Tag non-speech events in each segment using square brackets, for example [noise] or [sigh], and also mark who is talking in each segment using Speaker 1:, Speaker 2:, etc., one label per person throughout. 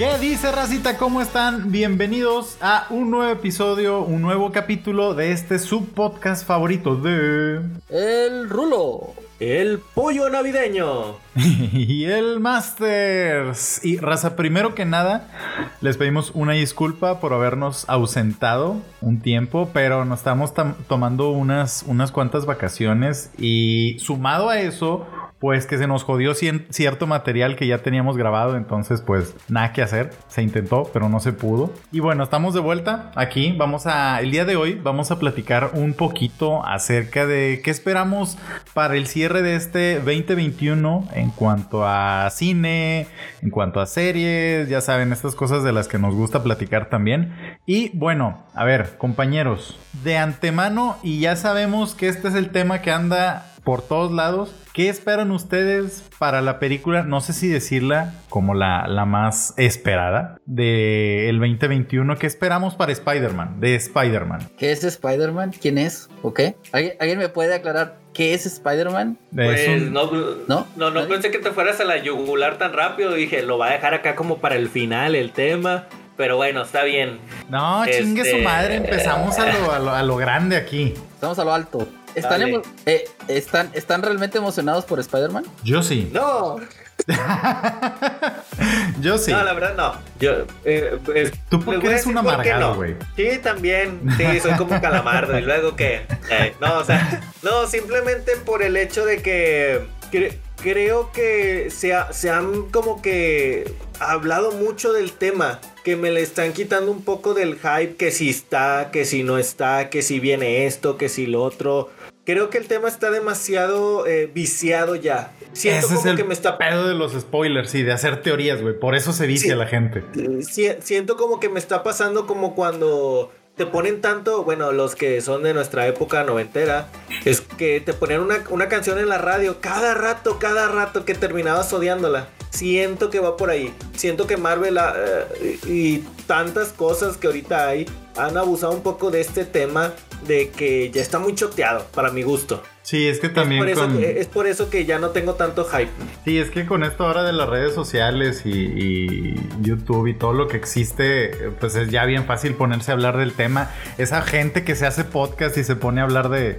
Speaker 1: ¿Qué dice Racita? ¿Cómo están? Bienvenidos a un nuevo episodio, un nuevo capítulo de este subpodcast favorito de...
Speaker 2: El Rulo.
Speaker 3: El pollo navideño. [laughs]
Speaker 1: y el Masters. Y raza, primero que nada, les pedimos una disculpa por habernos ausentado un tiempo, pero nos estamos tomando unas, unas cuantas vacaciones y sumado a eso, pues que se nos jodió cierto material que ya teníamos grabado, entonces pues nada que hacer, se intentó, pero no se pudo. Y bueno, estamos de vuelta aquí, vamos a, el día de hoy vamos a platicar un poquito acerca de qué esperamos para el cierre de este 2021 en cuanto a cine, en cuanto a series, ya saben, estas cosas de las que nos gusta platicar también. Y bueno, a ver, compañeros, de antemano y ya sabemos que este es el tema que anda por todos lados. ¿Qué esperan ustedes para la película? No sé si decirla como la, la más esperada del 2021. ¿Qué esperamos para Spider-Man? De Spider-Man.
Speaker 2: ¿Qué es Spider-Man? ¿Quién es? ¿O qué? ¿Alguien, me puede aclarar qué es Spider-Man?
Speaker 3: Pues no, no, no, no pensé que te fueras a la yugular tan rápido. Dije, lo va a dejar acá como para el final el tema. Pero bueno, está bien.
Speaker 1: No, chingue su este, madre. Empezamos a lo, a lo, a lo grande aquí.
Speaker 2: Estamos a lo alto. ¿Están, eh, ¿están, ¿Están realmente emocionados por Spider-Man?
Speaker 1: Yo sí.
Speaker 3: No. [laughs]
Speaker 1: Yo sí.
Speaker 3: No, la verdad no. Yo, eh,
Speaker 1: Tú porque eres un amargado, güey.
Speaker 3: Sí, también. Sí, soy como un calamardo. y luego que. Eh, no, o sea, no, simplemente por el hecho de que. creo que se, se han como que hablado mucho del tema que me le están quitando un poco del hype que si está, que si no está, que si viene esto, que si lo otro creo que el tema está demasiado eh, viciado ya.
Speaker 1: Siento Ese como es el que me está pedo de los spoilers y de hacer teorías, güey. Por eso se vicia la gente.
Speaker 3: siento como que me está pasando como cuando te ponen tanto, bueno, los que son de nuestra época noventera, es que te ponen una, una canción en la radio cada rato, cada rato que terminabas odiándola. Siento que va por ahí. Siento que Marvel eh, y tantas cosas que ahorita hay han abusado un poco de este tema de que ya está muy choteado para mi gusto.
Speaker 1: Sí, es que también.
Speaker 3: Es por, eso, que, ya no tengo tanto hype.
Speaker 1: Sí, es que con esto ahora de las redes sociales y, YouTube y todo lo que existe, pues es ya bien fácil ponerse a hablar del tema. Esa gente que se hace podcast y se pone a hablar de,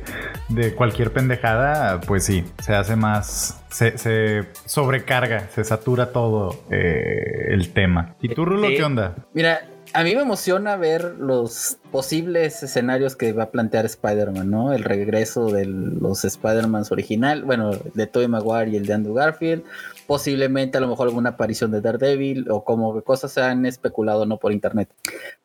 Speaker 1: cualquier pendejada, pues sí, se hace más. Se, sobrecarga, se satura todo eh, el tema. ¿Y tú, Rulo, qué onda?
Speaker 2: Mira, a mí me emociona ver los posibles escenarios que va a plantear Spider-Man, ¿no? El regreso de los Spider-Mans original, bueno, de Tobey Maguire y el de Andrew Garfield, posiblemente a lo mejor alguna aparición de Daredevil o como cosas se han especulado, ¿no? Por internet.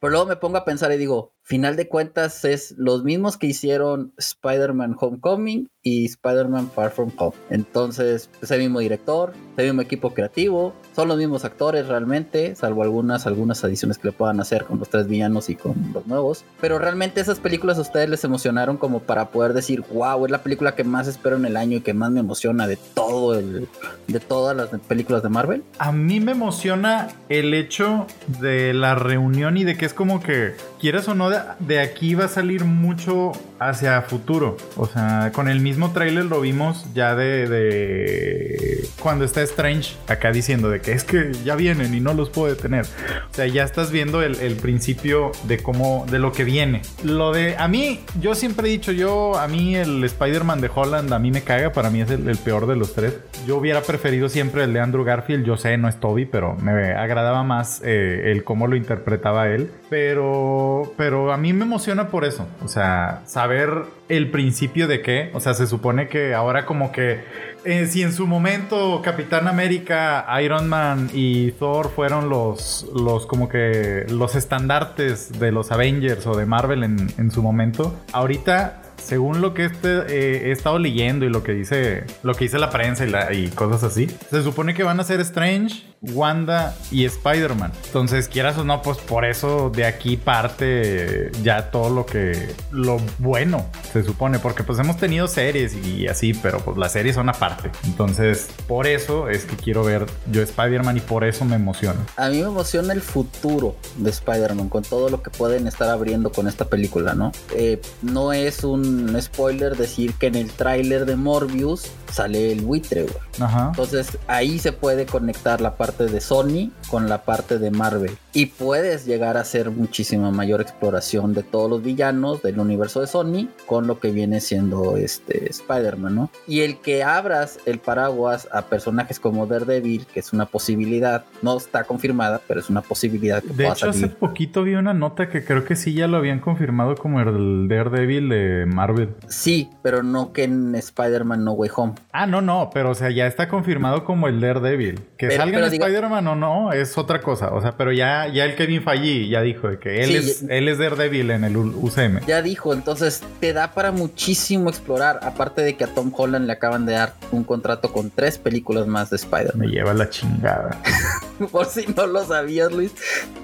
Speaker 2: Pero luego me pongo a pensar y digo, final de cuentas es los mismos que hicieron Spider-Man Homecoming y Spider-Man Far From Home. Entonces, es el mismo director, el mismo equipo creativo, son los mismos actores realmente, salvo algunas, algunas adiciones que le puedan hacer con los tres villanos y con los nuevos. Pero realmente esas películas a ustedes les emocionaron como para poder decir, wow, es la película que más espero en el año y que más me emociona de todo el, de todas las películas de Marvel.
Speaker 1: A mí me emociona el hecho de la reunión y de que es como que, quieras o no, de, aquí va a salir mucho hacia futuro. O sea, con el mismo trailer lo vimos ya de, de cuando está Strange acá diciendo de que es que ya vienen y no los puedo detener. O sea, ya estás viendo el, principio de cómo, de lo que viene. Lo de, a mí, yo siempre he dicho, yo, a mí el Spider-Man de Holland, a mí me caga, para mí es el, peor de los tres. Yo hubiera preferido siempre el de Andrew Garfield, yo sé, no es Toby, pero me agradaba más eh, el cómo lo interpretaba él. Pero, pero a mí me emociona por eso. O sea, saber el principio de qué. O sea, se supone que ahora como que eh, si en su momento Capitán América, Iron Man y Thor fueron los, los como que los estandartes de los Avengers o de Marvel en, en su momento, ahorita según lo que este, eh, he estado leyendo y lo que dice lo que dice la prensa y, cosas así, se supone que van a ser Strange, Wanda y Spider-Man. Entonces, quieras o no, pues por eso de aquí parte ya todo lo que lo bueno se supone, porque pues hemos tenido series y así, pero pues las series son aparte. Entonces, por eso es que quiero ver yo Spider-Man y por eso me emociona.
Speaker 2: A mí me emociona el futuro de Spider-Man con todo lo que pueden estar abriendo con esta película, ¿no? Eh, no es un spoiler decir que en el tráiler de Morbius sale el buitre, güey.
Speaker 1: Ajá.
Speaker 2: Entonces ahí se puede conectar la parte de Sony con la parte de Marvel. Y puedes llegar a hacer muchísima mayor exploración de todos los villanos del universo de Sony con lo que viene siendo este Spider-Man, ¿no? Y el que abras el paraguas a personajes como Daredevil, que es una posibilidad, no está confirmada, pero es una posibilidad que
Speaker 1: De
Speaker 2: pueda
Speaker 1: hecho, hace
Speaker 2: salir.
Speaker 1: poquito vi una nota que creo que sí ya lo habían confirmado como el Daredevil de Marvel.
Speaker 2: Sí, pero no que en Spider-Man No Way Home.
Speaker 1: Ah, no, no, pero o sea, ya está confirmado como el Daredevil. Que
Speaker 2: Pero-
Speaker 1: salga
Speaker 2: pero
Speaker 1: en Spider-Man o no es otra cosa. O sea, pero ya, ya el Kevin Feige ya dijo que él,
Speaker 2: Sí,
Speaker 1: es,
Speaker 2: ya-
Speaker 1: él es Daredevil en el UCM.
Speaker 2: Ya dijo, entonces te da para muchísimo explorar. Aparte de que a Tom Holland le acaban de dar un contrato con tres películas más de Spider-Man.
Speaker 1: Me lleva la chingada. [laughs]
Speaker 2: Por si no lo sabías, Luis,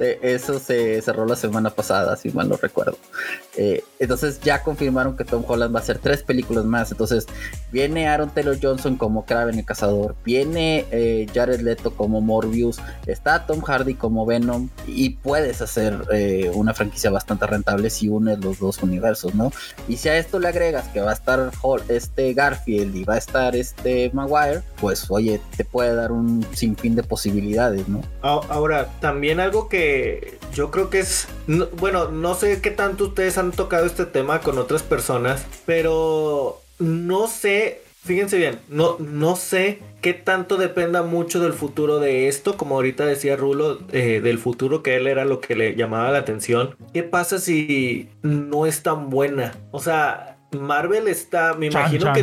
Speaker 2: eso se cerró la semana pasada, si mal no recuerdo. Eh, entonces ya confirmaron que Tom Holland va a hacer tres películas más. Entonces viene Aaron Taylor Johnson como Kraven el Cazador, viene eh, Jared Leto como Morbius, está Tom Hardy como Venom y puedes hacer eh, una franquicia bastante rentable si unes los dos universos, ¿no? Y si a esto le agregas que va a estar este Garfield y va a estar este Maguire, pues oye, te puede dar un sinfín de posibilidades, ¿no?
Speaker 3: Ahora, también algo que yo creo que es, no- bueno, no sé qué tanto ustedes han tocado este tema con otras personas, pero no sé, fíjense bien, no, no sé qué tanto dependa mucho del futuro de esto, como ahorita decía Rulo, eh, del futuro que él era lo que le llamaba la atención. ¿Qué pasa si no es tan buena? O sea... Marvel está, me imagino
Speaker 1: chan,
Speaker 3: que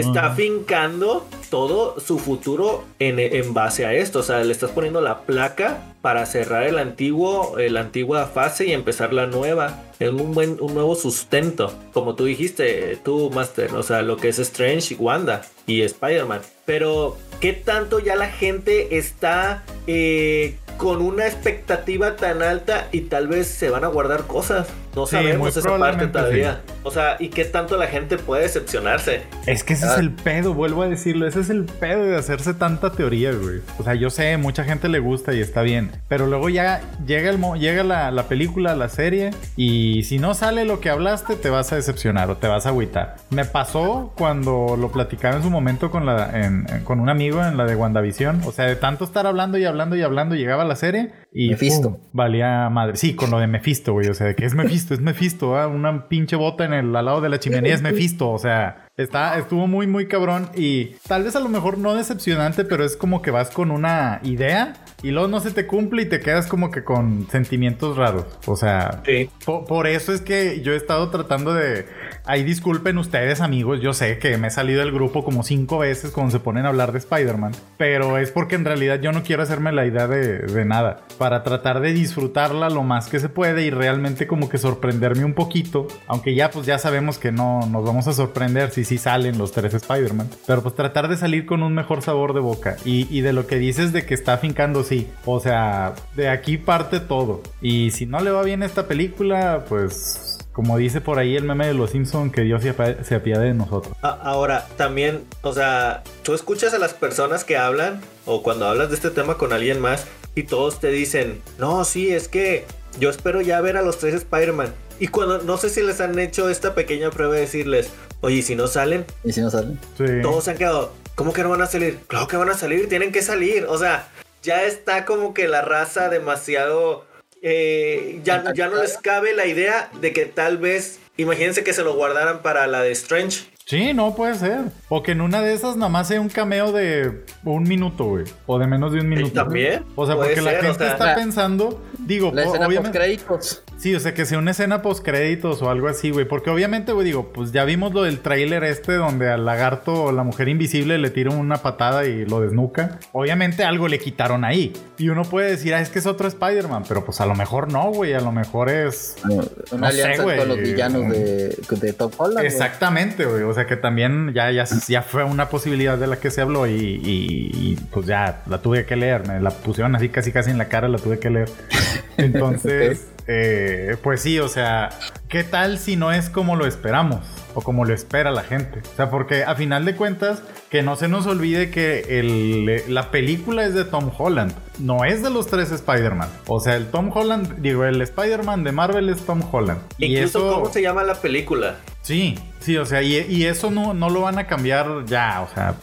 Speaker 3: está, fincando todo su futuro en, en base a esto. O sea, le estás poniendo la placa para cerrar el antiguo, la antigua fase y empezar la nueva. Es un buen, un nuevo sustento. Como tú dijiste, tú, Master. O sea, lo que es Strange y Wanda y Spider-Man. Pero, ¿qué tanto ya la gente está eh, con una expectativa tan alta y tal vez se van a guardar cosas? No
Speaker 1: Sí,
Speaker 3: sabemos esa parte todavía. O sea, ¿y qué tanto la gente puede decepcionarse?
Speaker 1: Es que ese
Speaker 2: Ah.
Speaker 1: es el pedo, vuelvo a decirlo. Ese es el pedo de hacerse tanta teoría, güey. O sea, yo sé, mucha gente le gusta y está bien. Pero luego ya llega, el mo- llega la, la película, la serie. Y si no sale lo que hablaste, te vas a decepcionar o te vas a agüitar. Me pasó cuando lo platicaba en su momento con, la, en- en- con un amigo en la de WandaVision. O sea, de tanto estar hablando y hablando y hablando, llegaba la serie y.
Speaker 2: Mephisto.
Speaker 1: ¡pum! valía madre. Sí, con lo de Mephisto, güey. O sea, de que es Mephisto, [laughs] es Mephisto. Una pinche bota en el al lado de la chimenea es [laughs] Mephisto. O sea, está, estuvo muy, muy cabrón. Y tal vez a lo mejor no decepcionante, pero es como que vas con una idea y luego no se te cumple y te quedas como que con sentimientos raros. O sea,
Speaker 3: Sí.
Speaker 1: po- por, eso es que yo he estado tratando de. Ahí disculpen ustedes, amigos. Yo sé que me he salido del grupo como cinco veces cuando se ponen a hablar de Spider-Man. Pero es porque en realidad yo no quiero hacerme la idea de, de nada. Para tratar de disfrutarla lo más que se puede y realmente como que sorprenderme un poquito. Aunque ya pues ya sabemos que no nos vamos a sorprender si sí salen los tres Spider-Man. Pero pues tratar de salir con un mejor sabor de boca. Y, y de lo que dices de que está fincando, sí. O sea, de aquí parte todo. Y si no le va bien esta película, pues como dice por ahí el meme de los Simpson, que Dios se apiade de nosotros.
Speaker 3: Ahora, también, o sea, tú escuchas a las personas que hablan o cuando hablas de este tema con alguien más y todos te dicen, no, sí, es que yo espero ya ver a los tres Spider-Man. Y cuando, no sé si les han hecho esta pequeña prueba de decirles, oye, ¿y si no salen,
Speaker 2: Y si no sale.
Speaker 1: Sí.
Speaker 3: todos se han quedado, ¿cómo que no van a salir? Claro que van a salir, tienen que salir. O sea, ya está como que la raza demasiado... eh, ya, ya no les cabe la idea de que tal vez, imagínense que se lo guardaran para la de Strange.
Speaker 1: Sí, no puede ser. O que en una de esas nada más sea un cameo de un minuto, güey. O de menos de un minuto.
Speaker 3: también
Speaker 1: O sea, porque la
Speaker 3: o
Speaker 1: gente
Speaker 3: sea,
Speaker 1: está
Speaker 2: la-
Speaker 1: pensando, digo,
Speaker 2: La escena post
Speaker 1: obviamente.
Speaker 2: créditos.
Speaker 1: Sí, o sea, que sea una escena post créditos o algo así, güey. Porque obviamente, güey, digo, pues ya vimos lo del tráiler este donde al lagarto o la mujer invisible le tira una patada y lo desnuca. Obviamente algo le quitaron ahí. Y uno puede decir, ah, es que es otro Spider-Man. Pero pues a lo mejor no, güey. A lo mejor es.
Speaker 2: Una
Speaker 1: No sé,
Speaker 2: alianza
Speaker 1: güey.
Speaker 2: con los villanos de, de Tom Holland.
Speaker 1: Exactamente, güey. O sea que también ya, ya, ya fue una posibilidad de la que se habló y, y- y, pues ya la tuve que leer. Me la pusieron así casi casi en la cara, la tuve que leer. [laughs] Entonces, eh, pues sí, o sea, ¿qué tal si no es como lo esperamos? O como lo espera la gente. O sea, porque a final de cuentas, que no se nos olvide que el, la película es de Tom Holland. No es de los tres Spider-Man. O sea, el Tom Holland, digo, el Spider-Man de Marvel es Tom Holland.
Speaker 3: y eso, ¿cómo se llama la película?
Speaker 1: Sí, sí, o sea, y, eso no, no, lo van a cambiar ya, o sea,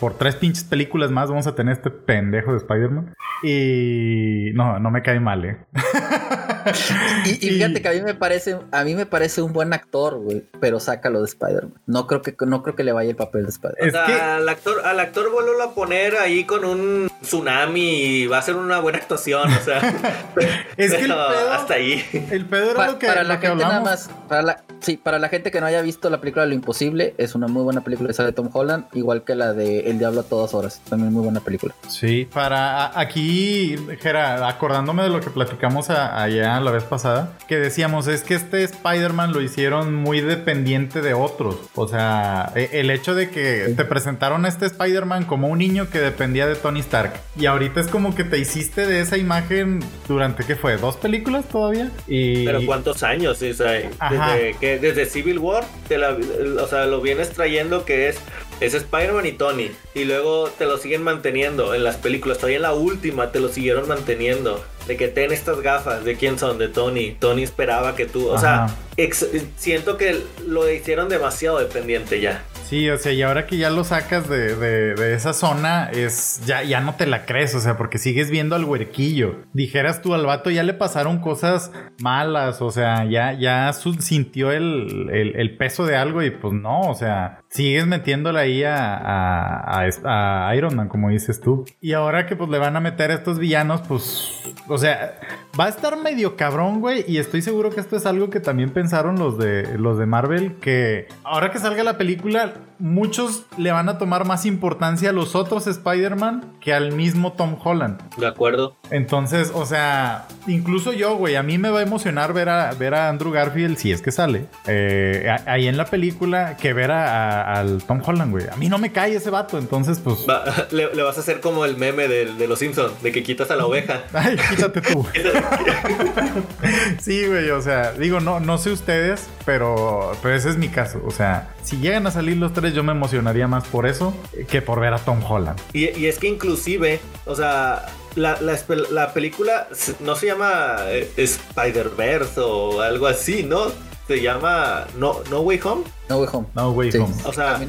Speaker 1: por tres pinches películas más vamos a tener este pendejo de Spider-Man. Y no, no me cae mal, ¿eh? [laughs]
Speaker 2: y, fíjate que a mí me parece, a mí me parece un buen actor, güey, pero sácalo de Spider-Man. No creo que no creo que le vaya el papel de Spider-Man.
Speaker 3: O sea, al actor, al actor vuelvo a poner ahí con un tsunami y va a ser una buena actuación, o sea. [laughs]
Speaker 1: es que el
Speaker 3: pedo, hasta ahí.
Speaker 1: El pedo era lo que
Speaker 2: para la
Speaker 1: que
Speaker 2: gente nada más, para la, sí, para la gente que no haya visto la película Lo Imposible, es una muy buena película esa de Tom Holland, igual que la de El Diablo a todas horas, también muy buena película.
Speaker 1: Sí, para aquí, Jera, acordándome de lo que platicamos allá la vez pasada, que decíamos, es que este Spider-Man lo hicieron muy dependiente de otros. O sea, e, el hecho de que te presentaron a este Spider-Man como un niño que dependía de Tony Stark. Y ahorita es como que te hiciste de esa imagen durante, ¿qué fue? ¿Dos películas todavía? Y...
Speaker 3: Pero ¿cuántos años? desde, que, desde Civil War, o sea, lo vienes trayendo que es es Spider-Man y Tony. Y luego te lo siguen manteniendo en las películas. Todavía en la última te lo siguieron manteniendo. De que ten estas gafas. ¿De quién son? De Tony. Tony esperaba que tú. O sea, siento que lo hicieron demasiado dependiente ya.
Speaker 1: Sí, o sea, y ahora que ya lo sacas de, de, esa zona, es ya, ya no te la crees, o sea, porque sigues viendo al huerquillo. Dijeras tú al vato, ya le pasaron cosas malas, o sea, ya, ya sintió el, el, peso de algo y pues no, o sea, sigues metiéndole ahí a, a, a, Iron Man, como dices tú. Y ahora que pues le van a meter a estos villanos, pues, o sea, va a estar medio cabrón, güey, y estoy seguro que esto es algo que también pensaron los de, los de Marvel, que ahora que salga la película, muchos le van a tomar más importancia a los otros Spider-Man que al mismo Tom Holland.
Speaker 3: De acuerdo.
Speaker 1: Entonces, o sea, incluso yo, güey, a mí me va a emocionar ver a, ver a Andrew Garfield, si es que sale, eh, ahí en la película, que ver a, al Tom Holland, güey. A mí no me cae ese vato, entonces, pues... [laughs]
Speaker 3: le, vas a hacer como el meme de, de los Simpsons, de que quitas a la oveja.
Speaker 1: Ay, quítate tú. [laughs] [laughs] sí, güey, o sea, digo, no, no sé ustedes, pero, pero ese es mi caso. O sea, si llegan a salir los tres, yo me emocionaría más por eso que por ver a Tom Holland.
Speaker 3: Y, es que inclusive, o sea, la, la, película no se llama eh, Spider-Verse o algo así, ¿no? Se llama No, no Way Home.
Speaker 2: No Way Home.
Speaker 1: No Way Home.
Speaker 3: O sea,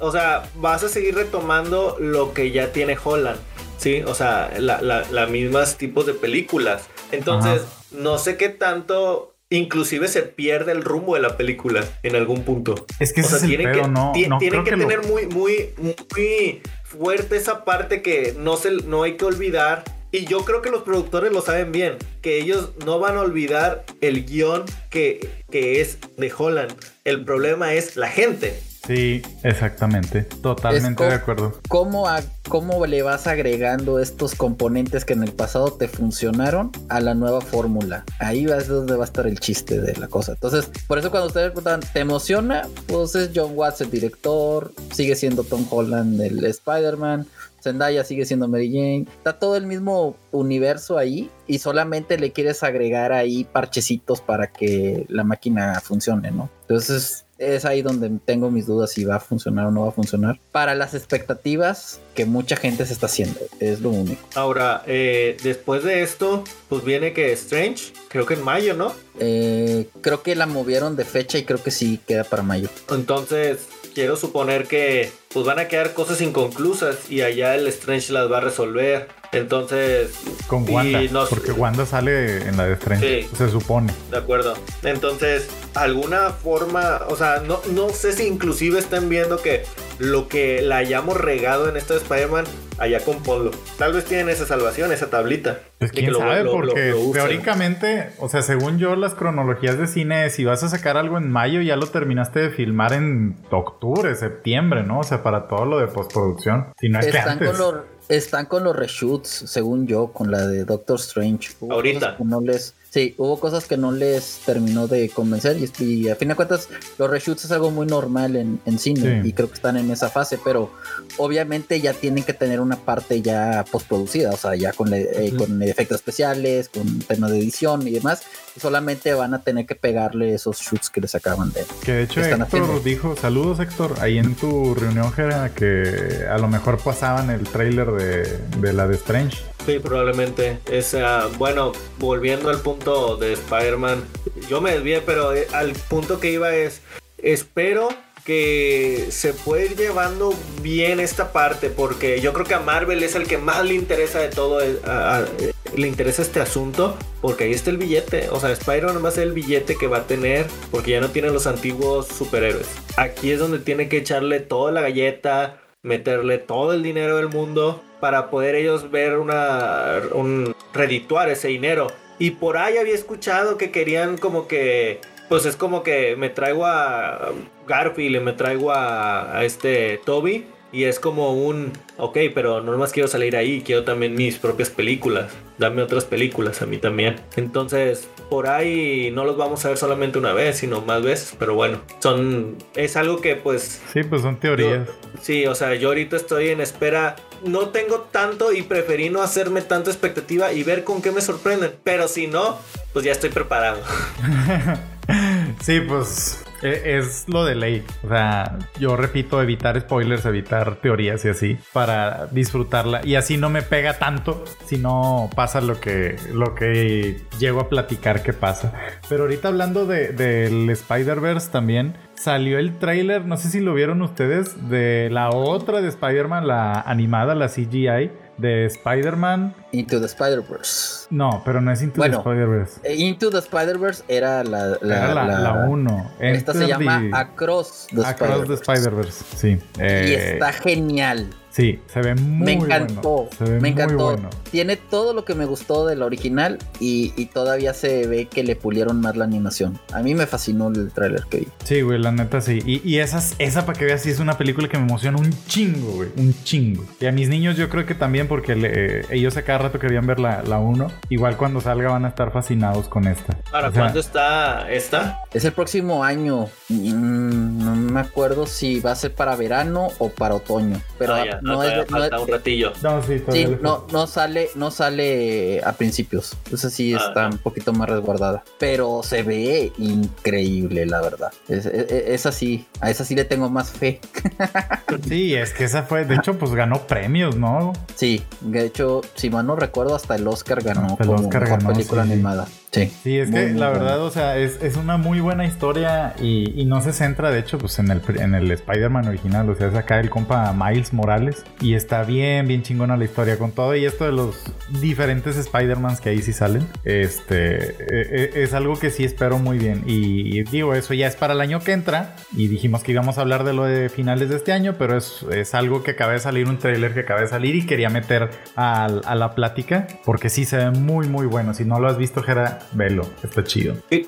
Speaker 3: o sea, vas a seguir retomando lo que ya tiene Holland. Sí, o sea, las la, la mismas tipos de películas. Entonces, no sé qué tanto inclusive se pierde el rumbo de la película en algún punto.
Speaker 1: Es que o sea, tienen que, no,
Speaker 3: tienen que, tener muy, muy, muy fuerte esa parte que no, se, no hay que olvidar. Y yo creo que los productores lo saben bien, que ellos no van a olvidar el guion que, que es de Holland. El problema es la gente.
Speaker 1: Sí, exactamente. Totalmente de acuerdo.
Speaker 2: ¿cómo, ¿Cómo le vas agregando estos componentes que en el pasado te funcionaron a la nueva fórmula? Ahí es donde va a estar el chiste de la cosa. Entonces, por eso cuando ustedes preguntan, ¿te emociona? Pues es John Watts el director, sigue siendo Tom Holland el Spider-Man. Zendaya sigue siendo Mary Jane. Está todo el mismo universo ahí y solamente le quieres agregar ahí parchecitos para que la máquina funcione, ¿no? Entonces es ahí donde tengo mis dudas si va a funcionar o no va a funcionar. Para las expectativas que mucha gente se está haciendo, es lo único.
Speaker 3: Ahora, eh, después de esto, pues viene que Strange, creo que en mayo, ¿no?
Speaker 2: Eh, creo que la movieron de fecha y creo que sí queda para mayo.
Speaker 3: Entonces, quiero suponer que pues van a quedar cosas inconclusas y allá el Strange las va a resolver. Entonces.
Speaker 1: Con Wanda. porque Wanda sale en la de Strange. Se supone.
Speaker 3: De acuerdo. Entonces, alguna forma. O sea, no, no sé si inclusive están viendo que lo que la hayamos regado en esto de Spider-Man allá con Polo. Tal vez tienen esa salvación, esa tablita.
Speaker 1: Pues quién sabe, porque teóricamente, o sea, según yo, las cronologías de cine, si vas a sacar algo en mayo, ya lo terminaste de filmar en octubre, septiembre, ¿no? O sea, para todo lo de postproducción. Si no es que antes.
Speaker 2: Con están con los reshoots, según yo, con la de Doctor Strange.
Speaker 3: Ahorita.
Speaker 2: No les Sí, hubo cosas que no les terminó de convencer y, y a fin de cuentas los reshoots es algo muy normal en, en cine
Speaker 1: Sí.
Speaker 2: y creo que están en esa fase, pero obviamente ya tienen que tener una parte ya postproducida, o sea, ya con, le- eh, con efectos especiales, con temas de edición y demás, y solamente van a tener que pegarle esos shoots que les acaban de...
Speaker 1: Que de hecho Héctor
Speaker 2: haciendo.
Speaker 1: dijo, saludos Héctor, ahí en tu reunión que a lo mejor pasaban el tráiler de, de la de Strange.
Speaker 3: Sí, probablemente. Es, ah, bueno, volviendo al punto de Spider-Man, yo me desvié, pero eh, al punto que iba es, espero que se pueda ir llevando bien esta parte, porque yo creo que a Marvel es el que más le interesa de todo, eh, eh, le interesa este asunto, porque ahí está el billete, o sea, Spider-Man va a el billete que va a tener, porque ya no tiene los antiguos superhéroes. Aquí es donde tiene que echarle toda la galleta, meterle todo el dinero del mundo para poder ellos ver una un redituar ese dinero. Y por ahí había escuchado que querían como que pues es como que me traigo a Garfield me traigo a, a este Toby y es como un ok, pero no más quiero salir ahí, quiero también mis propias películas. Dame otras películas a mí también. Entonces, por ahí no los vamos a ver solamente una vez, sino más veces, pero bueno, son es algo que pues
Speaker 1: Sí, pues son teorías.
Speaker 3: Sí, o sea, yo ahorita estoy en espera. No tengo tanto y preferí no hacerme tanta expectativa y ver con qué me sorprenden. Pero si no, pues ya estoy preparado. [laughs]
Speaker 1: Sí, pues es lo de ley. O sea, yo repito, evitar spoilers, evitar teorías y así para disfrutarla. Y así no me pega tanto si no pasa lo que, lo que llego a platicar que pasa. Pero ahorita hablando de- Spider-Verse también, salió el tráiler, no sé si lo vieron ustedes, de la otra de Spider-Man, la animada, la CGI, de Spider-Man.
Speaker 2: Into the Spider-Verse.
Speaker 1: No, pero no es Into
Speaker 2: Bueno,
Speaker 1: the Spider-Verse.
Speaker 2: Eh, Into the Spider-Verse era la...
Speaker 1: Era la, la uno.
Speaker 2: Esta se llama
Speaker 1: the-
Speaker 2: Across the
Speaker 1: Across the
Speaker 2: Spider-Verse.
Speaker 1: Spider-Verse, sí.
Speaker 2: Y
Speaker 1: Eh,
Speaker 2: está genial.
Speaker 1: Sí, se ve muy
Speaker 2: me encantó.
Speaker 1: bueno. Se ve
Speaker 2: me
Speaker 1: muy
Speaker 2: encantó.
Speaker 1: bueno.
Speaker 2: Tiene todo lo que me gustó del original y, y todavía se ve que le pulieron más la animación. A mí me fascinó el tráiler que vi.
Speaker 1: Sí, güey, la neta sí. Y, y esas, esa, para que veas, sí es una película que me emociona un chingo, güey. Un chingo. Y a mis niños yo creo que también, porque le- eh, ellos a cada rato querían ver la 1. Igual cuando salga van a estar fascinados con esta.
Speaker 3: ¿Para
Speaker 1: O sea,
Speaker 3: cuándo está esta?
Speaker 2: Es el próximo año. Mm, no me acuerdo si va a ser para verano o para otoño. Pero
Speaker 3: Ah, ya,
Speaker 2: no, es, no
Speaker 3: falta
Speaker 2: es-
Speaker 3: un ratillo.
Speaker 1: No, sí,
Speaker 2: Sí, no, sale, no sale a principios. Entonces sí
Speaker 3: Ah,
Speaker 2: está
Speaker 3: no.
Speaker 2: un poquito más resguardada. Pero se ve increíble, la verdad. Es, es, es así, a esa sí le tengo más fe. [laughs]
Speaker 1: Sí, es que esa fue, de hecho, pues ganó premios, ¿no?
Speaker 2: Sí, de hecho, si mal no recuerdo, hasta el Oscar ganó
Speaker 1: Hasta el
Speaker 2: como
Speaker 1: Oscar
Speaker 2: mejor
Speaker 1: ganó,
Speaker 2: película
Speaker 1: sí, sí.
Speaker 2: animada. Sí.
Speaker 1: Sí, es
Speaker 2: Muy,
Speaker 1: que
Speaker 2: muy
Speaker 1: la
Speaker 2: buena.
Speaker 1: verdad, o sea, es, es una muy buena historia y, y no se centra, de hecho, pues en el, en el Spider-Man original. O sea, es acá el compa Miles Morales y está bien, bien chingona la historia con todo. Y esto de los diferentes Spider-Mans que ahí sí salen, este, e- e- es algo que sí espero muy bien. Y, y digo, eso ya es para el año que entra. Y dijimos que íbamos a hablar de lo de finales de este año, pero es, es algo que acaba de salir, un trailer que acaba de salir y quería meter al- a, la plática porque sí se ve muy, muy bueno. Si no lo has visto, Jera, velo, está chido.
Speaker 2: Y,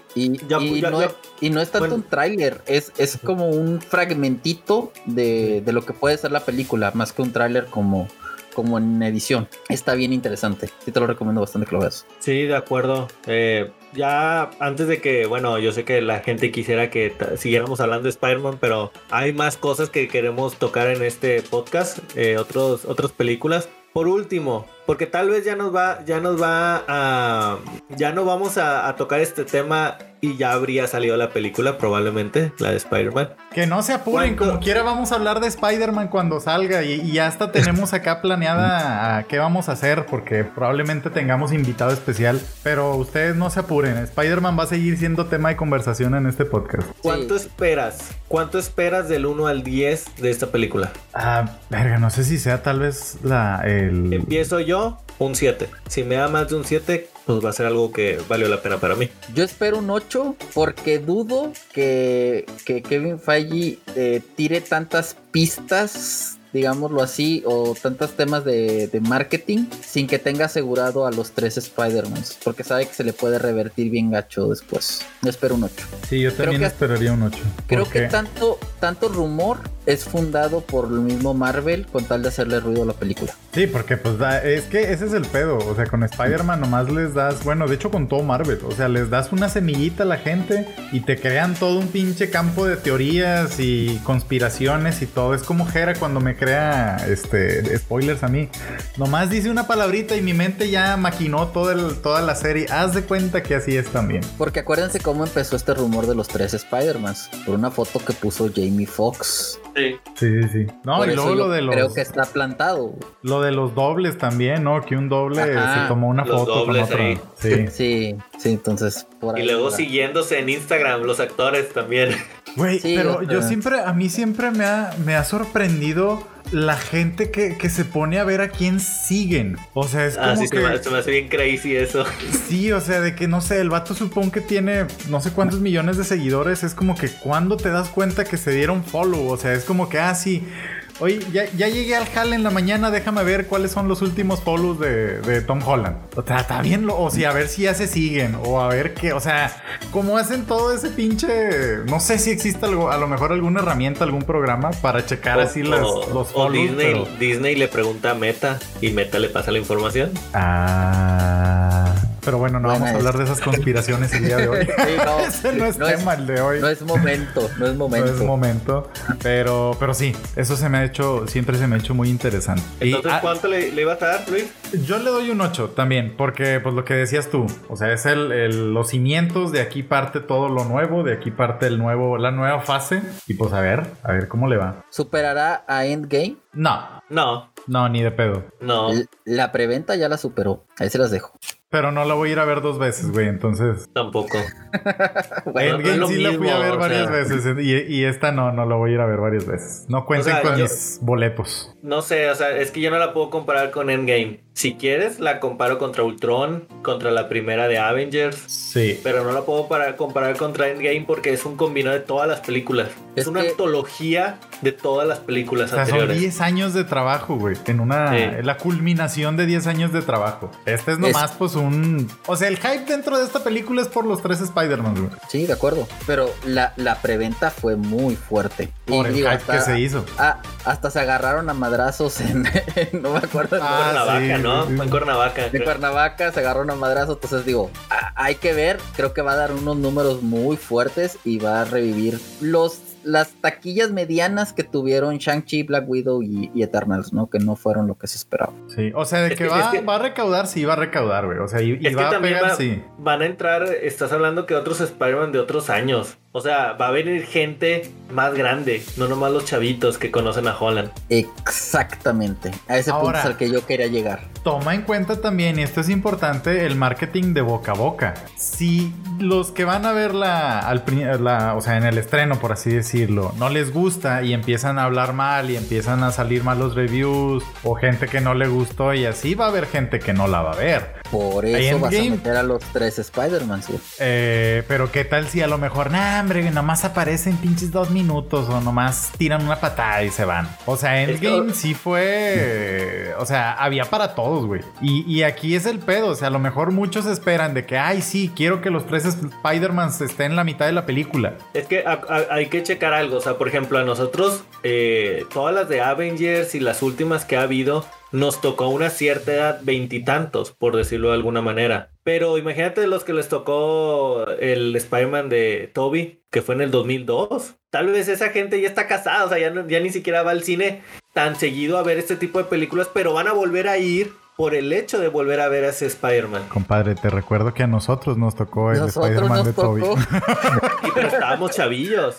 Speaker 3: Ya,
Speaker 2: y
Speaker 3: ya,
Speaker 2: no,
Speaker 3: ya.
Speaker 2: y no es tanto
Speaker 3: Bueno.
Speaker 2: un tráiler, es, es como un fragmentito de, de lo que puede ser la película, más que un tráiler como, como en edición. Está bien interesante. Sí te lo recomiendo bastante que lo veas.
Speaker 3: Sí, de acuerdo. Eh, ya antes de que, bueno, yo sé que la gente quisiera que siguiéramos hablando de Spider-Man, pero hay más cosas que queremos tocar en este podcast, eh, otros, otras películas. Por último, porque tal vez ya nos va, ya nos va a, ya no vamos a, a tocar este tema y ya habría salido la película, probablemente, la de Spider-Man.
Speaker 1: Que no se apuren,
Speaker 3: ¿Cuánto?
Speaker 1: como quiera vamos a hablar de Spider-Man cuando salga y, y hasta tenemos acá planeada a qué vamos a hacer porque probablemente tengamos invitado especial, pero ustedes no se apuren, Spider-Man va a seguir siendo tema de conversación en este podcast.
Speaker 3: ¿Cuánto esperas? ¿Cuánto esperas del 1 al 10 de esta película?
Speaker 1: Ah, verga, no sé si sea tal vez la el
Speaker 3: Empiezo yo, un 7. Si me da más de un 7, pues va a ser algo que valió la pena para mí.
Speaker 2: Yo espero un 8 porque dudo que, que Kevin Feige eh, tire tantas pistas, digámoslo así, o tantos temas de, de marketing sin que tenga asegurado a los tres Spider-Mans. Porque sabe que se le puede revertir bien gacho después. Yo espero un 8.
Speaker 1: Sí, yo
Speaker 2: creo
Speaker 1: también
Speaker 2: que-
Speaker 1: esperaría un 8.
Speaker 2: Creo que tanto, tanto rumor es fundado por el mismo Marvel con tal de hacerle ruido a la película.
Speaker 1: Sí, porque pues da- es que ese es el pedo. O sea, con Spider-Man nomás les das, bueno, de hecho con todo Marvel, o sea, les das una semillita a la gente y te crean todo un pinche campo de teorías y conspiraciones y todo. Es como Jera cuando me crea este spoilers a mí. Nomás dice una palabrita y mi mente ya maquinó todo el- toda la serie. Haz de cuenta que así es también.
Speaker 2: Porque acuérdense cómo empezó este rumor de los tres Spider-Mans. Por una foto que puso Jamie Foxx.
Speaker 3: Sí.
Speaker 1: Sí, sí, sí. No,
Speaker 2: Por
Speaker 1: y luego lo de los
Speaker 2: Creo que está plantado.
Speaker 1: lo de los dobles también, ¿no? Que un doble
Speaker 2: Ajá.
Speaker 1: se tomó una
Speaker 3: Los
Speaker 1: foto con
Speaker 3: ahí.
Speaker 1: Sí.
Speaker 2: Sí, sí, entonces por
Speaker 3: Y
Speaker 2: ahí
Speaker 3: luego siguiéndose en Instagram los actores también.
Speaker 1: Güey,
Speaker 2: Sí,
Speaker 1: pero yo siempre, a mí siempre me ha, me ha sorprendido la gente que, que se pone a ver a quién siguen. O sea, es como
Speaker 3: Ah, sí,
Speaker 1: que...
Speaker 3: se, me, se me hace bien crazy eso. [laughs]
Speaker 1: Sí, o sea, de que no sé, el vato supone que tiene no sé cuántos millones de seguidores. Es como que cuando te das cuenta que se dieron follow. O sea, es como que, ah, sí. Oye, ya, ya llegué al jale en la mañana, déjame ver cuáles son los últimos follows de, de Tom Holland. O sea, está bien, lo- o sea, a ver si ya se siguen, o a ver qué, o sea, cómo hacen todo ese pinche. No sé si existe algo, a lo mejor alguna herramienta, algún programa para checar así las,
Speaker 3: o,
Speaker 1: los
Speaker 3: o
Speaker 1: follows.
Speaker 3: Disney,
Speaker 1: pero-
Speaker 3: Disney le pregunta a Meta y Meta le pasa la información.
Speaker 1: Ah. Pero bueno, no vamos a hablar de esas conspiraciones el día de hoy. [laughs]
Speaker 2: Sí, no, [laughs]
Speaker 1: Ese no es
Speaker 2: no es-
Speaker 1: tema el de hoy.
Speaker 2: No es momento, no es
Speaker 1: No
Speaker 2: momento.
Speaker 1: es momento. Pero, pero sí, eso se me ha hecho, siempre se me ha hecho muy interesante. Y,
Speaker 3: Entonces,
Speaker 1: ah,
Speaker 3: ¿cuánto le, le ibas a dar, Luis?
Speaker 1: yo le doy un 8 también, porque pues lo que decías tú, o sea, es el, el- los cimientos, de aquí parte todo lo nuevo, de aquí parte el nuevo, la nueva fase. Y pues a ver, a ver cómo le va.
Speaker 2: ¿Superará a Endgame?
Speaker 1: No,
Speaker 3: No,
Speaker 1: no, ni de pedo.
Speaker 3: no,
Speaker 2: L- La preventa ya la superó. Ahí se las dejo.
Speaker 1: Pero no la voy a ir a ver dos veces, güey, entonces...
Speaker 3: tampoco. [laughs]
Speaker 2: Bueno,
Speaker 1: Endgame
Speaker 3: no
Speaker 1: sí la fui a ver varias
Speaker 3: sea.
Speaker 1: veces y, y esta no, no la voy a ir a ver varias veces. No cuenten
Speaker 3: O sea,
Speaker 1: con
Speaker 3: yo-
Speaker 1: mis boletos.
Speaker 3: No sé, o sea, es que yo no la puedo comparar con Endgame. Si quieres, la comparo contra Ultron, contra la primera de Avengers.
Speaker 1: Sí.
Speaker 3: Pero no la puedo para comparar contra Endgame porque es un combinado de todas las películas. Es,
Speaker 2: Es
Speaker 3: una
Speaker 2: que-
Speaker 3: antología de todas las películas
Speaker 1: O sea, son
Speaker 3: anteriores.
Speaker 1: 10 años de trabajo, güey. En una.
Speaker 3: Sí.
Speaker 1: La culminación de 10 años de trabajo. Este es nomás, pues, un. O sea, el hype dentro de esta película es por los tres Spider-Man, güey.
Speaker 2: Sí, de acuerdo. Pero la, la preventa fue muy fuerte. Y
Speaker 1: Por el
Speaker 2: digo,
Speaker 1: hype
Speaker 2: hasta-
Speaker 1: que se hizo.
Speaker 2: ah, hasta se agarraron a madrazos en, [laughs] en- no me acuerdo
Speaker 1: Ah, sí,
Speaker 3: ¿no?
Speaker 1: Sí.
Speaker 3: Fue en Cuernavaca.
Speaker 2: de
Speaker 3: creo.
Speaker 2: Cuernavaca se agarraron a madrazos. Entonces digo, hay que ver. Creo que va a dar unos números muy fuertes y va a revivir los las taquillas medianas que tuvieron Shang-Chi, Black Widow y, y Eternals, ¿no? Que no fueron lo que se esperaba.
Speaker 1: Sí. O sea, de
Speaker 3: Es
Speaker 1: que,
Speaker 3: que-
Speaker 1: va,
Speaker 3: es que-
Speaker 1: va a recaudar, sí, va a recaudar, güey. O sea, y, y
Speaker 3: Es que
Speaker 1: va a
Speaker 3: también
Speaker 1: pegar,
Speaker 3: va-
Speaker 1: sí.
Speaker 3: van a entrar, estás hablando que otros Spider-Man de otros años. O sea, va a venir gente más grande, no nomás los chavitos que conocen a Holland.
Speaker 2: Exactamente. A ese punto es al que yo quería llegar.
Speaker 1: Toma en cuenta también, y esto es importante, el marketing de boca a boca. Si los que van a ver la, al la- o sea, en el estreno, por así decirlo, no les gusta y empiezan a hablar mal y empiezan a salir malos reviews o gente que no le gustó y así va a haber gente que no la va a ver.
Speaker 2: Por eso vas a
Speaker 1: Endgame.
Speaker 2: meter a los tres Spider-Man, güey.
Speaker 1: Eh, pero qué tal si a lo mejor, nah, hombre, nomás aparecen pinches dos minutos o nomás tiran una patada y se van. O sea, Endgame sí fue, o sea, había para todos, güey. Y, y aquí es el pedo, o sea, a lo mejor muchos esperan de que, ay, sí, quiero que los tres Spider-Man estén en la mitad de la película.
Speaker 3: Es que a- a- hay que checar algo. O sea, por ejemplo, a nosotros, eh, todas las de Avengers y las últimas que ha habido, nos tocó a una cierta edad, veintitantos, por decirlo de alguna manera. Pero imagínate los que les tocó el Spider-Man de Toby, que fue en el 2002. Tal vez esa gente ya está casada, o sea, ya, no- ya ni siquiera va al cine tan seguido a ver este tipo de películas, pero van a volver a ir por el hecho de volver a ver a ese Spider-Man.
Speaker 1: Compadre, te recuerdo que a nosotros nos tocó el Spider-Man de
Speaker 2: nos
Speaker 1: Toby.
Speaker 2: tocó, [laughs]
Speaker 3: Y pero estábamos chavillos.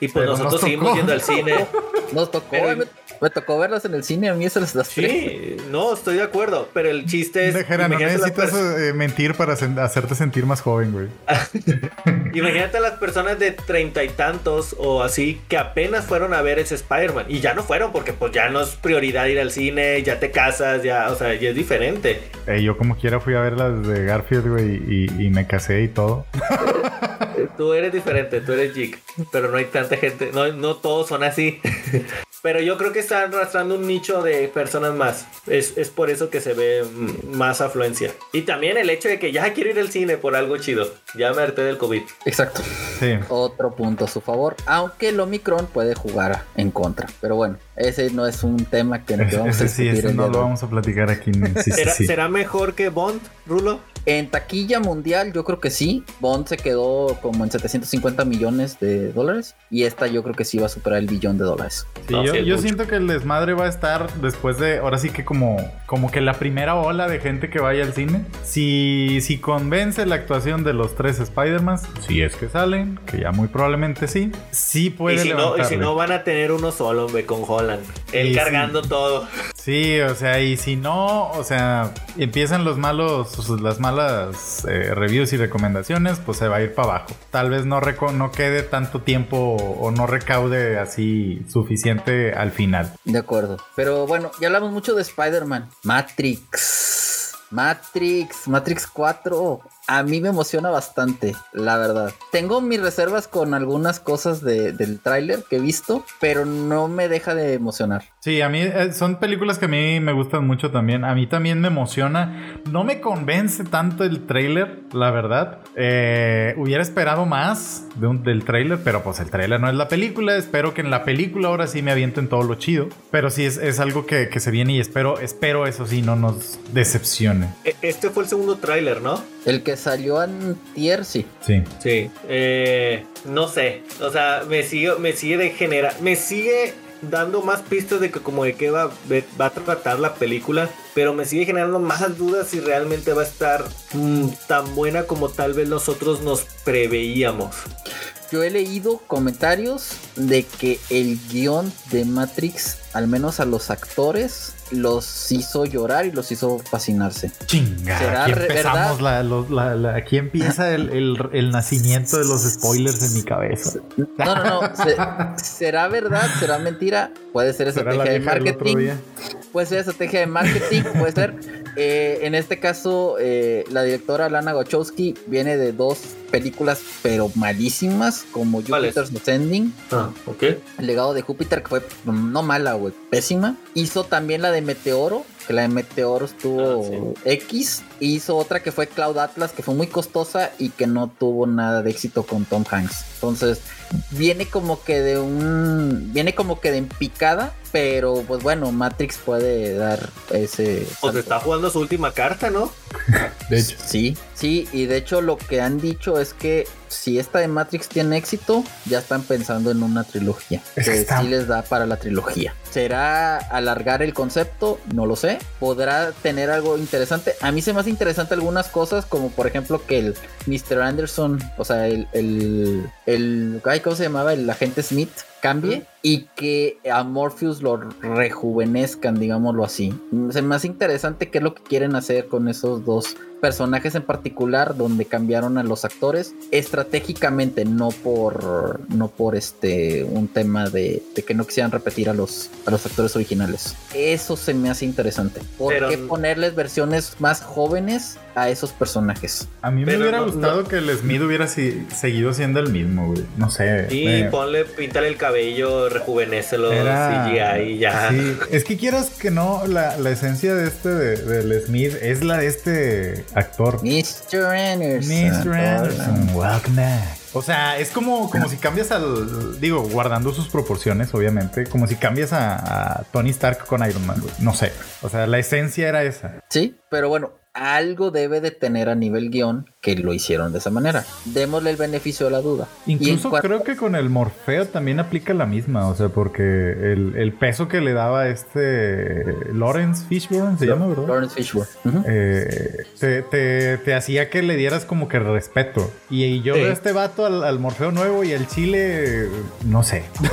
Speaker 3: Y pues
Speaker 1: Pero nos
Speaker 3: nosotros seguimos
Speaker 1: tocó.
Speaker 3: yendo al cine. [laughs]
Speaker 2: nos tocó,
Speaker 3: Pero-
Speaker 2: me, me tocó verlas en el cine, a mí esas las tres.
Speaker 3: Sí, no, estoy de acuerdo, pero el chiste es...
Speaker 1: Dejera, no
Speaker 3: las
Speaker 1: necesitas eh, mentir para sen- hacerte sentir más joven, güey. [laughs]
Speaker 3: imagínate a las personas de treinta y tantos o así que apenas fueron a ver ese Spider-Man y ya no fueron porque pues ya no es prioridad ir al cine, ya te casas, ya, o sea, ya es diferente.
Speaker 1: Eh, yo como quiera fui a ver las de Garfield, güey, y, y me casé y todo. [laughs]
Speaker 3: Tú eres diferente, tú eres geek, pero no hay tanta gente, no, no todos son así. [laughs] pero yo creo que está arrastrando un nicho de personas más. Es, es por eso que se ve mm, más afluencia. Y también el hecho de que ya quiero ir al cine por algo chido. Ya me harté del COVID.
Speaker 2: Exacto.
Speaker 1: Sí.
Speaker 2: Otro punto a su favor, aunque el Omicron puede jugar en contra. Pero bueno, ese no es un tema que, que [laughs] vamos a
Speaker 1: Ese sí,
Speaker 2: discutir
Speaker 1: ese
Speaker 2: el
Speaker 1: no lo vamos a platicar aquí. [laughs] Sí, sí,
Speaker 3: ¿Será,
Speaker 1: sí.
Speaker 3: será mejor que Bond, Rulo?
Speaker 2: En taquilla mundial, yo creo que sí. Bond se quedó como en 750 millones de dólares. Y esta yo creo que sí va a superar el billón de dólares.
Speaker 1: Sí,
Speaker 3: No,
Speaker 1: yo,
Speaker 3: sí
Speaker 1: siento que el desmadre va a estar después de, ahora sí que como, como que la primera ola de gente que vaya al cine. Si, si convence la actuación de los tres Spider-Man, si es que salen, que ya muy probablemente sí, sí puede
Speaker 3: Y si, no, y si no, van a tener uno solo, hombre, con Holland. Él
Speaker 1: Sí,
Speaker 3: cargando todo.
Speaker 1: Sí, o sea, y si no, o sea, empiezan los malos, las malas eh, reviews y recomendaciones, pues se va a ir para abajo. Tal vez no, reco- no quede tanto tiempo o no recaude así suficiente al final.
Speaker 2: De acuerdo. Pero bueno, ya hablamos mucho de Spider-Man. Matrix. Matrix. Matrix 4. A mí me emociona bastante, la verdad. Tengo mis reservas con algunas cosas de- del tráiler que he visto, pero no me deja de emocionar.
Speaker 1: Sí, a mí eh, son películas que a mí me gustan mucho también. A mí también me emociona. No me convence tanto el trailer, la verdad. Eh, hubiera esperado más de un- del trailer, pero pues el trailer no es la película. Espero que en la película ahora sí me avienten todo lo chido. Pero sí es, es algo que, que se viene y espero, espero eso sí no nos decepcione.
Speaker 3: E- Este fue el segundo tráiler, ¿no?
Speaker 2: El que salió en tier, sí.
Speaker 1: Sí.
Speaker 3: Sí. Eh, no sé. O sea, me sigue, me sigue de generar. Me sigue dando más pistas de que como de qué va, va a tratar la película. Pero me sigue generando más dudas si realmente va a estar mm, tan buena como tal vez nosotros nos preveíamos.
Speaker 2: Yo he leído comentarios de que el guion de Matrix, al menos a los actores, los hizo llorar y los hizo fascinarse.
Speaker 1: Chinga,
Speaker 2: ¿Será
Speaker 1: aquí empezamos la, los- la- la- aquí empieza el, el- el nacimiento de los spoilers en mi cabeza.
Speaker 2: No, no, no. se- ¿Será verdad? ¿Será mentira? Puede ser estrategia de marketing. Puede ser estrategia de marketing. Puede ser. Eh, en este caso, eh, la directora Lana Wachowski viene de dos películas, pero malísimas, como. Jupiter's Ascending.
Speaker 3: Ah, ok.
Speaker 2: El legado de Júpiter, que fue mm, no mala, güey, pésima. Hizo también la de Meteoro, que la de Meteoro estuvo
Speaker 3: Ah,
Speaker 2: X. Hizo otra que fue Cloud Atlas, que fue muy costosa y que no tuvo nada de éxito con Tom Hanks. Entonces, viene como que de un. Viene como que de en picada, pero pues bueno, Matrix puede dar ese.
Speaker 3: Pues
Speaker 2: salto.
Speaker 3: está jugando su última carta, ¿no? [laughs]
Speaker 1: De hecho.
Speaker 2: Sí, sí, y de hecho lo que han dicho es que si esta de Matrix tiene éxito, ya están pensando en una trilogía.
Speaker 1: Es [laughs] que
Speaker 2: Que
Speaker 1: está-
Speaker 2: sí les da para la trilogía. ¿Será alargar el concepto? No lo sé. ¿Podrá tener algo interesante? A mí se me hace interesante algunas cosas, como por ejemplo que el Mr. Anderson, o sea, el, el, el ay, ¿cómo se llamaba? El agente Smith cambie y que a Morpheus lo rejuvenezcan, digámoslo así. Se me hace interesante qué es lo que quieren hacer con esos dos personajes en particular donde cambiaron a los actores estratégicamente no por no por este un tema de, de que no quisieran repetir a los a los actores originales eso se me hace interesante ¿por
Speaker 3: Pero-
Speaker 2: qué ponerles versiones más jóvenes a esos personajes?
Speaker 1: A mí me
Speaker 3: Pero
Speaker 1: hubiera
Speaker 3: no-
Speaker 1: gustado
Speaker 3: no-
Speaker 1: que el Smith hubiera si- seguido siendo el mismo, güey. No sé.
Speaker 3: Y
Speaker 1: me-
Speaker 3: ponle, píntale el cabello, rejuvenécelo,
Speaker 1: Era-
Speaker 3: CGI y ya.
Speaker 1: Sí, es que quieras que no, la, la esencia de este, de- del Smith, es la de este actor.
Speaker 2: Mr. Anderson
Speaker 1: Mr. Anderson, welcome back. O sea, es como, como si cambias al. Digo, guardando sus proporciones, obviamente. Como si cambias a, a Tony Stark con Iron Man, güey. No sé. O sea, la esencia era esa.
Speaker 2: Sí, pero bueno, algo debe de tener a nivel guion que lo hicieron de esa manera. Démosle el beneficio de la duda.
Speaker 1: Incluso
Speaker 2: cuanto-
Speaker 1: creo que con el Morfeo también aplica la misma. O sea, porque el, el peso que le daba este Lawrence Fishburne, se llama, ¿verdad?
Speaker 2: Lawrence Fishburne.
Speaker 1: Eh, te, te- te hacía que le dieras como que respeto. Y, y yo
Speaker 3: Sí.
Speaker 1: veo a este vato al, al Morfeo nuevo y al Chile, no sé. [laughs]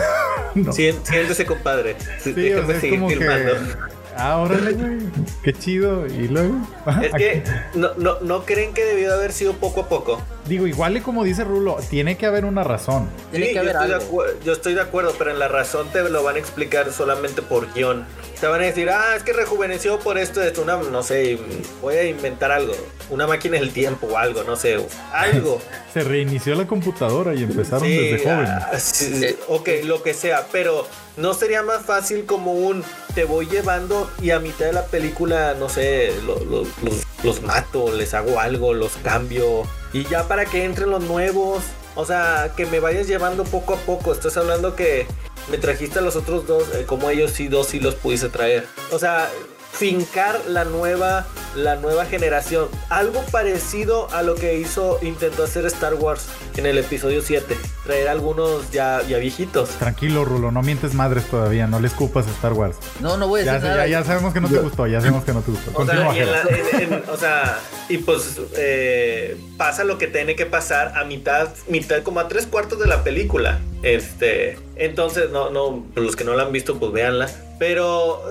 Speaker 1: No.
Speaker 3: Siéntese, compadre.
Speaker 1: Sí, o sea, es
Speaker 3: seguir
Speaker 1: como
Speaker 3: filmando.
Speaker 1: que. Ah, órale, güey. Qué chido. Y luego.
Speaker 3: Es que no, no, no creen que debió de haber sido poco a poco.
Speaker 1: digo, igual y como dice Rulo, tiene que haber una razón.
Speaker 2: Tiene
Speaker 3: Sí,
Speaker 2: que
Speaker 3: yo
Speaker 2: haber
Speaker 3: estoy, de
Speaker 2: algo.
Speaker 3: acu- yo estoy de acuerdo, pero en la razón te lo van a explicar solamente por guion. Te van a decir, ah, es que rejuveneció por esto, esto, una, no sé, voy a inventar algo, una máquina del tiempo o algo, no sé, algo. [laughs]
Speaker 1: Se reinició la computadora y empezaron
Speaker 3: Sí,
Speaker 1: desde jóvenes.
Speaker 3: ah, sí, ok, lo que sea, pero no sería más fácil como un te voy llevando y a mitad de la película, no sé, lo- lo- los, los mato, les hago algo, los cambio y ya para que entren los nuevos, o sea, que me vayas llevando poco a poco. Estás hablando que me trajiste a los otros dos, eh, como ellos sí dos sí los pudiste traer. O sea, fincar la nueva la nueva generación, algo parecido a lo que hizo intentó hacer Star Wars en el episodio 7, traer algunos ya ya viejitos.
Speaker 1: Tranquilo, Rulo, no mientes madres todavía, no le escupas a Star Wars.
Speaker 2: No, no voy a
Speaker 1: Ya,
Speaker 2: decir nada.
Speaker 1: ya, ya sabemos que no te gustó, ya sabemos que no te gustó.
Speaker 3: O
Speaker 1: Continúa,
Speaker 3: sea, y, en
Speaker 1: Jera.
Speaker 3: la- en- en- o sea, y pues eh, pasa lo que tiene que pasar a mitad, mitad, como a tres cuartos de la película. Este, entonces, no, no, los que no la han visto, pues véanla. Pero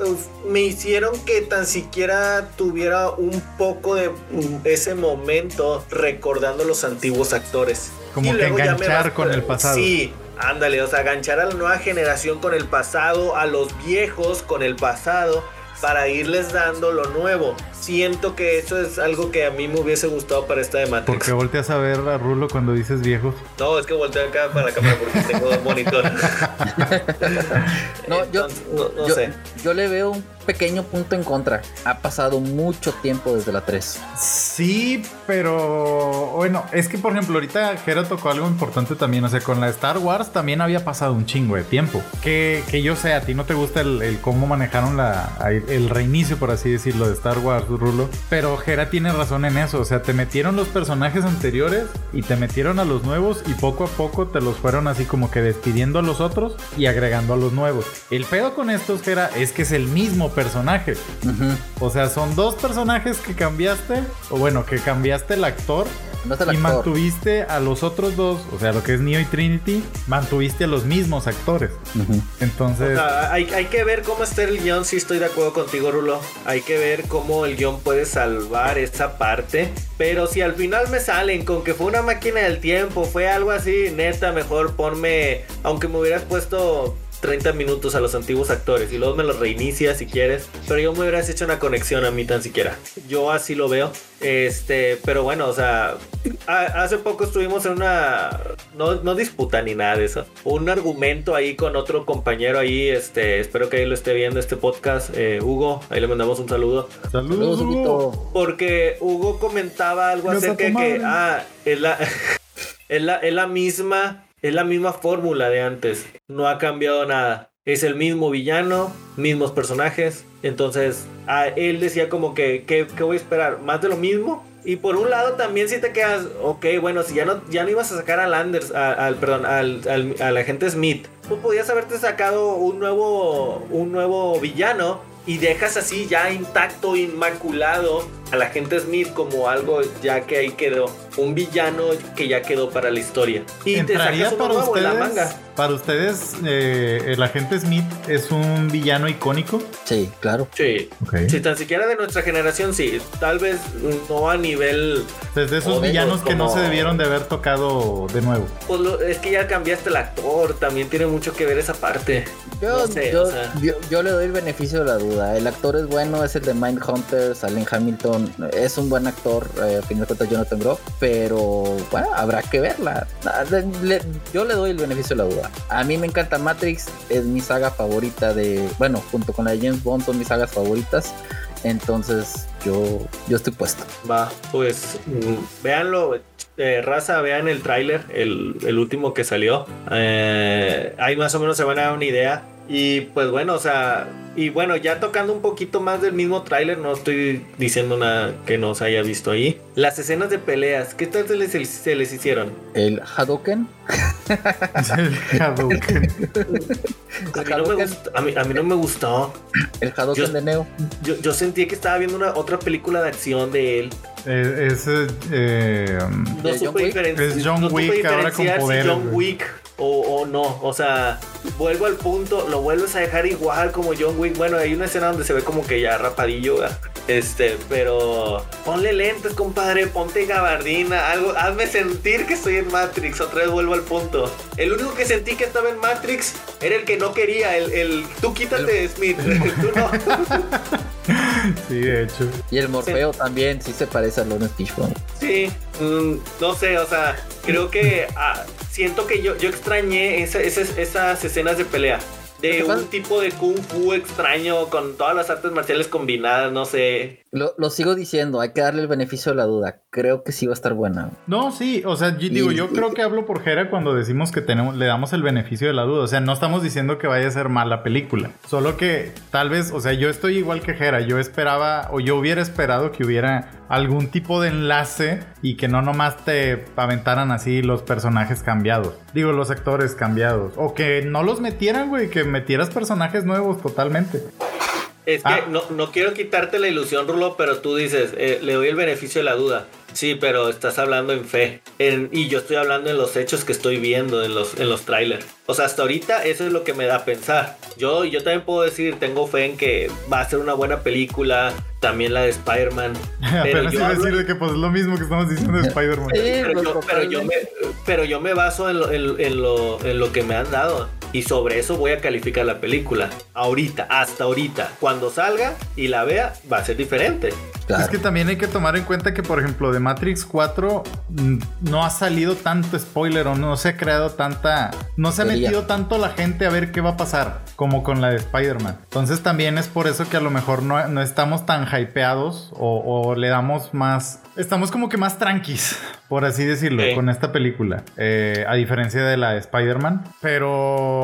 Speaker 3: me hicieron que tan siquiera tuviera un poco de mm, ese momento recordando los antiguos actores.
Speaker 1: Como
Speaker 3: Y
Speaker 1: que enganchar
Speaker 3: vas-
Speaker 1: con el pasado.
Speaker 3: Sí, ándale, o sea, enganchar a la nueva generación con el pasado, a los viejos con el pasado, para irles dando lo nuevo. Siento que eso es algo que a mí me hubiese gustado para esta de
Speaker 1: ¿Por
Speaker 3: Matrix.
Speaker 1: qué volteas a ver a Rulo cuando dices viejos?
Speaker 3: No, es que volteo acá para la cámara porque tengo monitor. [laughs]
Speaker 2: No, yo,
Speaker 3: Entonces, no, no
Speaker 2: yo,
Speaker 3: sé.
Speaker 2: yo le veo un pequeño punto en contra. Ha pasado mucho tiempo desde la 3.
Speaker 1: Sí, pero bueno, es que por ejemplo, ahorita Jera tocó algo importante también. O sea, con la Star Wars también había pasado un chingo de tiempo. Que, que yo sé, a ti no te gusta el, el cómo manejaron la, el reinicio, por así decirlo, de Star Wars, Rulo. Pero Jera tiene razón en eso. O sea, te metieron los personajes anteriores y te metieron a los nuevos y poco a poco te los fueron así como que despidiendo a los otros y agregando a los nuevos. El pedo con estos, Jera, es que es el mismo personaje. O sea, son dos personajes que cambiaste, o bueno, que cambiaste el actor
Speaker 2: el
Speaker 1: y
Speaker 2: actor.
Speaker 1: mantuviste a los otros dos, o sea, lo que es Neo y Trinity, mantuviste a los mismos actores. Entonces,
Speaker 3: O sea, hay, hay que ver cómo está el guion, sí estoy de acuerdo contigo, Rulo. Hay que ver cómo el guion puede salvar esa parte. Pero si al final me salen con que fue una máquina del tiempo, fue algo así, neta, mejor ponme, aunque me hubieras puesto 30 minutos a los antiguos actores y luego me los reinicias si quieres. Pero yo me hubieras hecho una conexión a mí tan siquiera. Yo así lo veo. Este, pero bueno, o sea, a- hace poco estuvimos en una, no, no disputa ni nada de eso, un argumento ahí con otro compañero ahí, este, espero que ahí lo esté viendo este podcast, eh, Hugo, ahí le mandamos un saludo,
Speaker 1: saludos.
Speaker 2: Saludos, Huguito.
Speaker 3: porque Hugo comentaba algo acerca de que, ah, es la, [laughs] es la, es la misma, es la misma fórmula de antes, no ha cambiado nada. Es el mismo villano, mismos personajes. Entonces, a él decía como que, ¿qué, voy a esperar? ¿Más de lo mismo? Y por un lado también si te quedas, ok, bueno, si ya no, ya no ibas a sacar al Anders, a- al, perdón, al, al, al agente Smith, tú podías haberte sacado un nuevo, un nuevo villano y dejas así ya intacto, inmaculado al agente Smith como algo ya que ahí quedó, un villano que ya quedó para la historia. Y te
Speaker 1: ¿Entraría
Speaker 3: sacas uno
Speaker 1: para
Speaker 3: nuevo en la
Speaker 1: ustedes?
Speaker 3: manga.
Speaker 1: Para ustedes, eh, el agente Smith es un villano icónico.
Speaker 2: Sí, claro.
Speaker 3: Sí. Si tan siquiera de nuestra generación, sí. Tal vez no a nivel.
Speaker 1: Desde esos
Speaker 3: O de
Speaker 1: villanos
Speaker 3: los
Speaker 1: que no se debieron de haber tocado de nuevo.
Speaker 3: Pues lo- es que ya cambiaste el actor. También tiene mucho que ver esa parte.
Speaker 2: Yo,
Speaker 3: No sé,
Speaker 2: yo,
Speaker 3: o sea.
Speaker 2: yo- yo le doy el beneficio de la duda. El actor es bueno, es el de Mindhunter, Salen Hamilton. Es un buen actor, eh, a fin de cuentas Jonathan Groff. Pero bueno, habrá que verla. Ah, yo le doy el beneficio de la duda. A mí me encanta Matrix, es mi saga favorita de. Bueno, junto con la de James Bond son mis sagas favoritas. Entonces yo, yo estoy puesto.
Speaker 3: Va, pues mm, véanlo, eh, raza, vean el tráiler, el, el último que salió. Eh, ahí más o menos se van a dar una idea. Y pues bueno, o sea, y bueno, ya tocando un poquito más del mismo tráiler, no estoy diciendo nada que no se haya visto ahí. Las escenas de peleas, ¿qué tal se les, se les hicieron?
Speaker 2: El Hadouken.
Speaker 1: El Hadouken.
Speaker 3: A mí, no me gustó, a, mí, a mí no me gustó.
Speaker 2: El Hadouken
Speaker 3: Yo-
Speaker 2: de Neo.
Speaker 3: Yo, yo sentí que estaba viendo una otra película de acción de él.
Speaker 1: Eh, es eh, um,
Speaker 3: No
Speaker 2: ¿De John
Speaker 3: supe,
Speaker 2: Wick?
Speaker 3: diferen-
Speaker 1: Es John
Speaker 3: no supe
Speaker 1: Wick ahora con poderes,
Speaker 3: si John. Wick o, o no. O sea, vuelvo al punto, lo vuelves a dejar igual como John Wick. Bueno, hay una escena donde se ve como que ya rapadillo. Este, pero ponle lentes, compadre, ponte gabardina, algo, hazme sentir que estoy en Matrix. Otra vez vuelvo al punto. El único que sentí que estaba en Matrix era el que no quería, el, el tú quítate, Smith, [laughs] tú no. [laughs]
Speaker 1: Sí, de hecho.
Speaker 2: Y el Morfeo también sí se parece a Lawrence Fishburne.
Speaker 3: Sí, mm, no sé, o sea, creo que ah, siento que yo, yo extrañé esa- esas- esas escenas de pelea. De un tipo de kung fu extraño con todas las artes marciales combinadas, no sé.
Speaker 2: Lo, lo sigo diciendo, hay que darle el beneficio de la duda. Creo que sí va a estar buena.
Speaker 1: No, sí, o sea, yo, digo, yo creo que hablo por Jera cuando decimos que tenemos, le damos el beneficio de la duda. O sea, no estamos diciendo que vaya a ser mala película. Solo que tal vez, o sea, yo estoy igual que Jera. Yo esperaba, o yo hubiera esperado que hubiera algún tipo de enlace y que no nomás te aventaran así los personajes cambiados. Digo, los actores cambiados. O que no los metieran, güey, que metieras personajes nuevos totalmente.
Speaker 3: Es que
Speaker 1: Ah.
Speaker 3: no, no quiero quitarte la ilusión, Rulo, pero tú dices, eh, le doy el beneficio de la duda. Sí, pero estás hablando en fe. En- y yo estoy hablando en los hechos que estoy viendo en los, en los trailers. O sea, hasta ahorita eso es lo que me da a pensar. Yo, yo también puedo decir, tengo fe en que va a ser una buena película. También la de Spider-Man. [laughs] Pero yo
Speaker 1: iba a
Speaker 3: hablo-
Speaker 1: decir de que pues es lo mismo que estamos diciendo de Spider-Man.
Speaker 2: Sí,
Speaker 3: pero,
Speaker 2: pues,
Speaker 3: yo, pero, yo me, pero yo me baso en lo, en- en lo- en lo que me han dado. Y sobre eso voy a calificar la película. Ahorita, hasta ahorita. Cuando salga y la vea, va a ser diferente.
Speaker 2: Claro.
Speaker 1: Es que también hay que tomar en cuenta que, por ejemplo, de Matrix 4 mm, no ha salido tanto spoiler o no se ha creado tanta. No se ha
Speaker 2: Teoría.
Speaker 1: metido tanto la gente a ver qué va a pasar como con la de Spider-Man. Entonces también es por eso que a lo mejor no, no estamos tan hypeados o, o le damos más. Estamos como que más tranquis, por así decirlo,
Speaker 3: Sí.
Speaker 1: con esta película. eh, a diferencia de la de Spider-Man. Pero.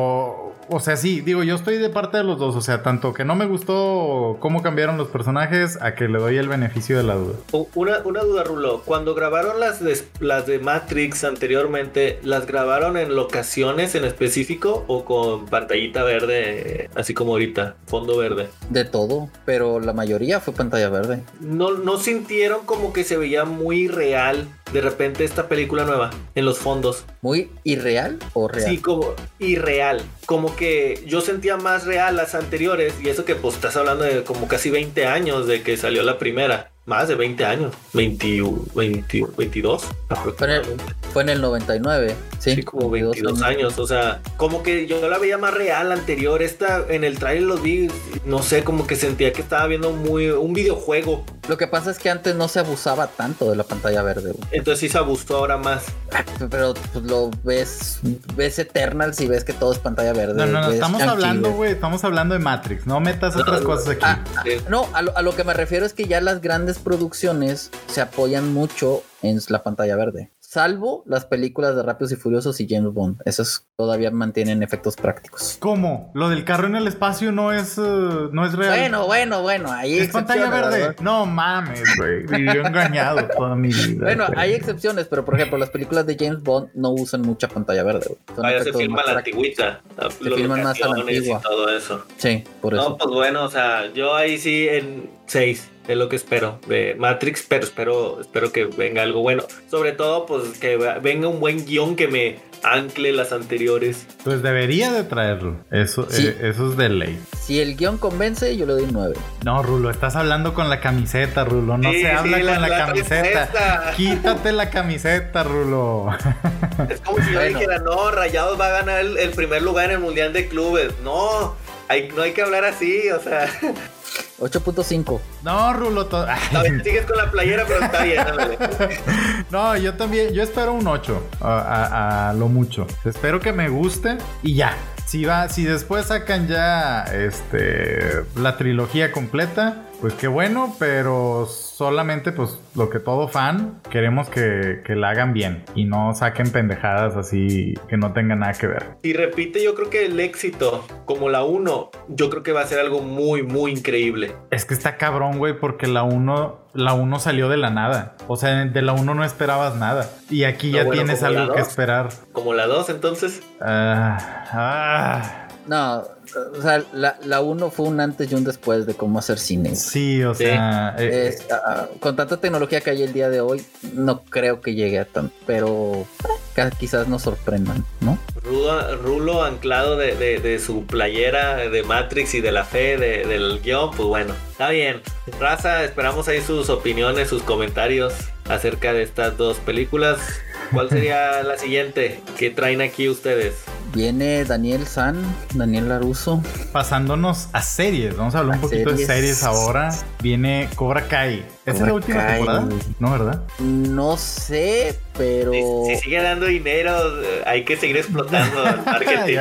Speaker 1: O sea, sí, digo, yo estoy de parte de los dos. O sea, tanto que no me gustó cómo cambiaron los personajes, a que le doy el beneficio de la duda.
Speaker 3: Una, una duda, Rulo. Cuando grabaron las de, las de Matrix anteriormente, ¿las grabaron en locaciones en específico o con pantallita verde, así como ahorita, fondo verde?
Speaker 2: De todo, pero la mayoría fue pantalla verde.
Speaker 3: ¿No, ¿No sintieron como que se veía muy real de repente esta película nueva en los fondos?
Speaker 2: ¿Muy irreal o real?
Speaker 3: Sí, como irreal. Como que yo sentía más real las anteriores. Y eso que pues estás hablando de como casi 20 años de que salió la primera. Más de 20 años. 21, 20, 22
Speaker 2: Fue en, el, fue en el 99, sí.
Speaker 3: Sí, como 22 años. O sea, como que yo la veía más real anterior. Esta en el trailer los vi. No sé, como que sentía que estaba viendo muy un videojuego.
Speaker 2: Lo que pasa es que antes no se abusaba tanto de la pantalla verde, güey.
Speaker 3: Entonces sí se abusó ahora más. [laughs]
Speaker 2: Pero pues, lo ves, ves Eternals y ves que todo es pantalla verde.
Speaker 1: No, no, no, estamos hablando, güey, estamos hablando de Matrix. No metas
Speaker 3: No,
Speaker 1: otras
Speaker 3: no,
Speaker 1: cosas aquí.
Speaker 2: Ah,
Speaker 3: Sí.
Speaker 2: No, a lo, a lo que me refiero es que ya las grandes producciones se apoyan mucho en la pantalla verde. Salvo las películas de Rápidos y Furiosos y James Bond. Esas todavía mantienen efectos prácticos.
Speaker 1: ¿Cómo? ¿Lo del carro en el espacio no es, eh, no es real?
Speaker 2: Bueno, bueno, bueno, hay
Speaker 1: es pantalla verde.
Speaker 2: ¿verdad?
Speaker 1: No mames, güey. Vivió engañado toda mi vida. [laughs]
Speaker 2: Bueno, hay excepciones, pero por ejemplo, las películas de James Bond no usan mucha pantalla verde. güey. Son
Speaker 3: Vaya, se filma la antigüita.
Speaker 2: Se filman más a la
Speaker 3: locaciones y
Speaker 2: antigua.
Speaker 3: todo eso.
Speaker 2: Sí, por eso.
Speaker 3: No, pues bueno, o sea, yo ahí sí en 6 es lo que espero de Matrix, pero espero, espero que venga algo bueno. Sobre todo, pues que venga un buen guion que me ancle las anteriores.
Speaker 1: Pues debería de traerlo. Eso,
Speaker 2: Sí.
Speaker 1: eh, eso es de ley.
Speaker 2: Si el guion convence, yo le doy 9.
Speaker 1: No, Rulo, estás hablando con la camiseta, Rulo. No
Speaker 3: Sí,
Speaker 1: se habla
Speaker 3: sí,
Speaker 1: con la,
Speaker 3: la
Speaker 1: camiseta. Quítate la camiseta, Rulo.
Speaker 3: Es como si yo
Speaker 2: Bueno.
Speaker 3: dijera, no, Rayados va a ganar el, el primer lugar en el Mundial de Clubes. No, hay, no hay que hablar así, o sea,
Speaker 2: 8.5.
Speaker 1: No, Rulo. to- [laughs]
Speaker 3: a ver, sigues con la playera, pero está bien. [laughs]
Speaker 1: No, yo también, yo espero un 8 a, a- a lo mucho. Espero que me guste y ya. Si va, si después sacan ya este la trilogía completa, pues qué bueno, pero solamente pues lo que todo fan queremos que, que la hagan bien y no saquen pendejadas así que no tengan nada que ver.
Speaker 3: Si repite, yo creo que el éxito, como la 1, yo creo que va a ser algo muy, muy increíble.
Speaker 1: Es que está cabrón, güey, porque la 1 la 1 salió de la nada. O sea, de la 1 no esperabas nada. Y aquí
Speaker 3: No,
Speaker 1: ya
Speaker 3: bueno,
Speaker 1: tienes algo que esperar.
Speaker 3: Como la 2, entonces.
Speaker 1: Ah, ah.
Speaker 2: No, o sea, la, la 1 fue un antes y un después de cómo hacer cine.
Speaker 1: Sí, o
Speaker 3: Sí.
Speaker 1: sea, eh,
Speaker 2: Es, ah, con tanta tecnología que hay el día de hoy, no creo que llegue a tanto, pero eh, quizás nos sorprendan, ¿no?
Speaker 3: Rudo Rulo, Rulo anclado de, de- de su playera de Matrix y de la fe de- del guion, pues bueno, está bien. Raza, esperamos ahí sus opiniones, sus comentarios acerca de estas dos películas. ¿Cuál sería la siguiente que traen aquí ustedes?
Speaker 2: Viene Daniel San, Daniel Laruso.
Speaker 1: Pasándonos a series. Vamos a hablar un poquito de
Speaker 2: series.
Speaker 1: ahora. Viene Cobra Kai. ¿Esa es la última
Speaker 2: Kai.
Speaker 1: temporada? No, ¿verdad?
Speaker 2: No sé, pero.
Speaker 3: Si, si sigue dando dinero, hay que seguir explotando el [laughs] marketing.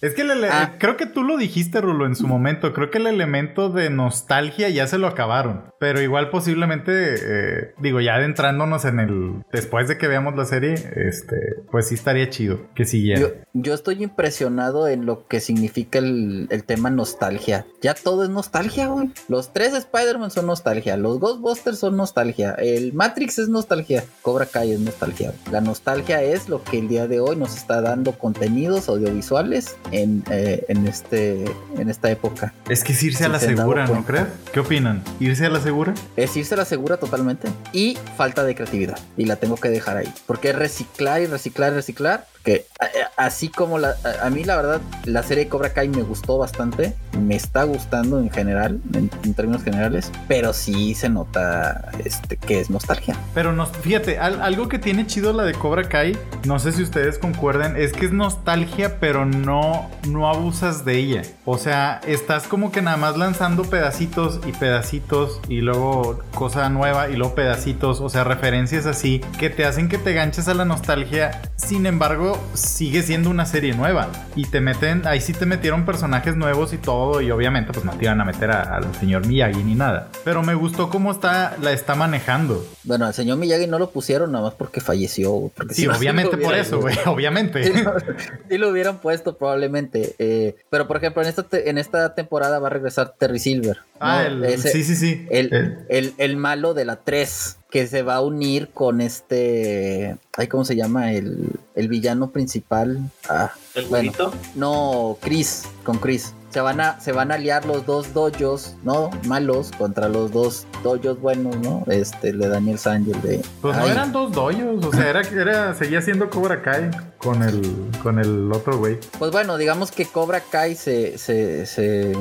Speaker 1: Es que el
Speaker 2: Ah.
Speaker 1: creo que tú lo dijiste, Rulo, en su momento. Creo que el elemento de nostalgia ya se lo acabaron. Pero igual posiblemente, eh, digo, ya adentrándonos en el... Después de que veamos la serie, este, pues sí estaría chido que siguiera.
Speaker 2: Yo, yo estoy impresionado en lo que significa el, el tema nostalgia. Ya todo es nostalgia, güey. Los tres Spider-Man son nostalgia. Los Ghostbusters son nostalgia. El Matrix es nostalgia. Cobra Kai es nostalgia. La nostalgia es lo que el día de hoy nos está dando contenidos audiovisuales en, eh, en, este, en esta época.
Speaker 1: Es que es irse a
Speaker 2: Sí,
Speaker 1: la
Speaker 2: se
Speaker 1: segura, ¿no crees? ¿Qué opinan? ¿Irse a la segura?
Speaker 2: Es irse a la segura totalmente. Y falta de creatividad. Y la tengo que dejar ahí. Porque es reciclar y reciclar y reciclar. Que a- a- así como la, a, a mí la verdad, la serie Cobra Kai me gustó bastante. Me está gustando en general, en, términos generales. Pero sí se nota este, que es nostalgia.
Speaker 1: Pero nos, fíjate, al- algo que tiene chido la de Cobra Kai, no sé si ustedes concuerden, es que es nostalgia, pero no, no abusas de ella. O sea, estás como que nada más lanzando pedacitos y pedacitos y luego cosa nueva y luego pedacitos, o sea, referencias así que te hacen que te ganches a la nostalgia. Sin embargo, sigue siendo una serie nueva y te meten, ahí sí te metieron personajes nuevos y todo y obviamente pues no te iban a meter al señor Miyagi ni nada. Pero me gustó cómo está, la está manejando.
Speaker 2: Bueno, al señor Miyagi no lo pusieron nada más porque falleció. Porque
Speaker 1: Sí,
Speaker 2: si no,
Speaker 1: obviamente por eso, güey, obviamente.
Speaker 2: Sí lo, [laughs] sí lo hubieran puesto probablemente. eh, pero por ejemplo, en esta, te- en esta temporada va a regresar Terry Silver. ¿no?
Speaker 1: Ah, el-
Speaker 2: Ese-
Speaker 1: sí, sí, sí.
Speaker 2: El,
Speaker 1: El-
Speaker 2: el- el malo de la 3, que se va a unir con este. Ay, ¿Cómo se llama? El, el villano principal. Ah,
Speaker 3: ¿El
Speaker 2: bueno, no, Chris, con Chris. Se van, a, se van a aliar los dos dojos, ¿no? Malos contra los dos dojos buenos, ¿no? Este, el de Daniel el de.
Speaker 1: Pues no eran dos doyos, o sea, era, era, seguía siendo Cobra Kai con el, con el otro güey.
Speaker 2: Pues bueno, digamos que Cobra Kai se. se, se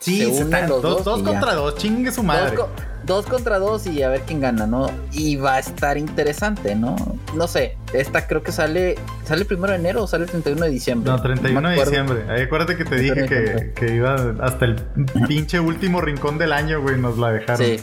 Speaker 1: Sí,
Speaker 2: se
Speaker 1: se
Speaker 2: unen
Speaker 1: están-
Speaker 2: los
Speaker 1: dos,
Speaker 2: dos.
Speaker 1: dos
Speaker 2: ya.
Speaker 1: contra dos, chingue su
Speaker 2: Dos,
Speaker 1: madre.
Speaker 2: co- dos contra dos y a ver quién gana, ¿no? Y va a estar interesante, ¿no? No sé, esta creo que sale, sale el primero de enero o sale el 31 de diciembre.
Speaker 1: No, 31
Speaker 2: me
Speaker 1: de diciembre. Ahí acuérdate que te dije
Speaker 2: 31 de
Speaker 1: que, que iba hasta el pinche último rincón del año, güey, nos la dejaron.
Speaker 2: Sí,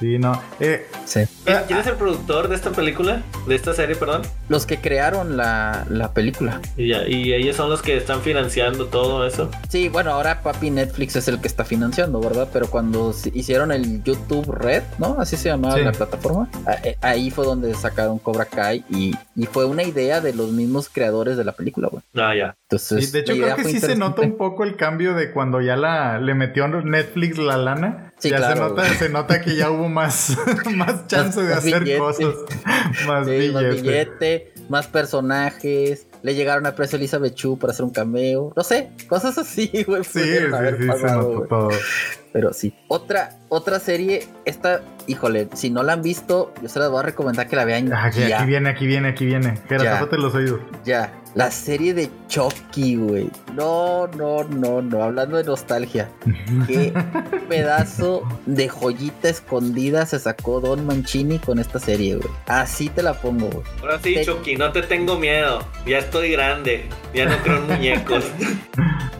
Speaker 1: Sí, no. Eh,
Speaker 2: sí.
Speaker 3: ¿Quién, quién es el productor de esta película? De esta serie, perdón.
Speaker 2: Los que crearon la, la película.
Speaker 3: Y, ya, y ellos son los que están financiando todo eso.
Speaker 2: Sí, bueno, ahora papi Netflix es el que está financiando, ¿verdad? Pero cuando hicieron el YouTube Red, ¿no? Así se llamaba
Speaker 1: Sí.
Speaker 2: la plataforma. eh, Ahí fue donde sacaron Cobra Kai y, y fue una idea de los mismos creadores de la película, güey.
Speaker 3: Ah, ya.
Speaker 2: Entonces,
Speaker 1: y de hecho creo que sí se nota un poco el cambio de cuando ya la le metió Netflix la lana.
Speaker 2: Sí,
Speaker 1: ya se
Speaker 2: claro,
Speaker 1: nota,
Speaker 2: güey.
Speaker 1: se nota que ya hubo más, [laughs] más chance de
Speaker 2: más
Speaker 1: hacer
Speaker 2: billete.
Speaker 1: cosas. [laughs] Más
Speaker 2: Sí,
Speaker 1: billete.
Speaker 2: más billete, más personajes. Le llegaron a precio Elizabeth Chu para hacer un cameo. No sé, cosas así, güey.
Speaker 1: Sí, sí, sí, se
Speaker 2: pasado,
Speaker 1: notó todo.
Speaker 2: Pero sí. Otra, otra serie, esta, híjole, si no la han visto, yo se las voy a recomendar que la vean
Speaker 1: Ah, que
Speaker 2: ya.
Speaker 1: aquí viene, aquí viene, aquí viene. Jera, los oídos.
Speaker 2: Ya. La serie de Chucky, güey. No, no, no, no. Hablando de nostalgia. Qué pedazo de joyita escondida se sacó Don Mancini con esta serie, güey. Así te la pongo, güey.
Speaker 3: Ahora sí,
Speaker 2: Te-
Speaker 3: Chucky, no te tengo miedo. Ya estoy grande. Ya no creo en muñecos. [laughs]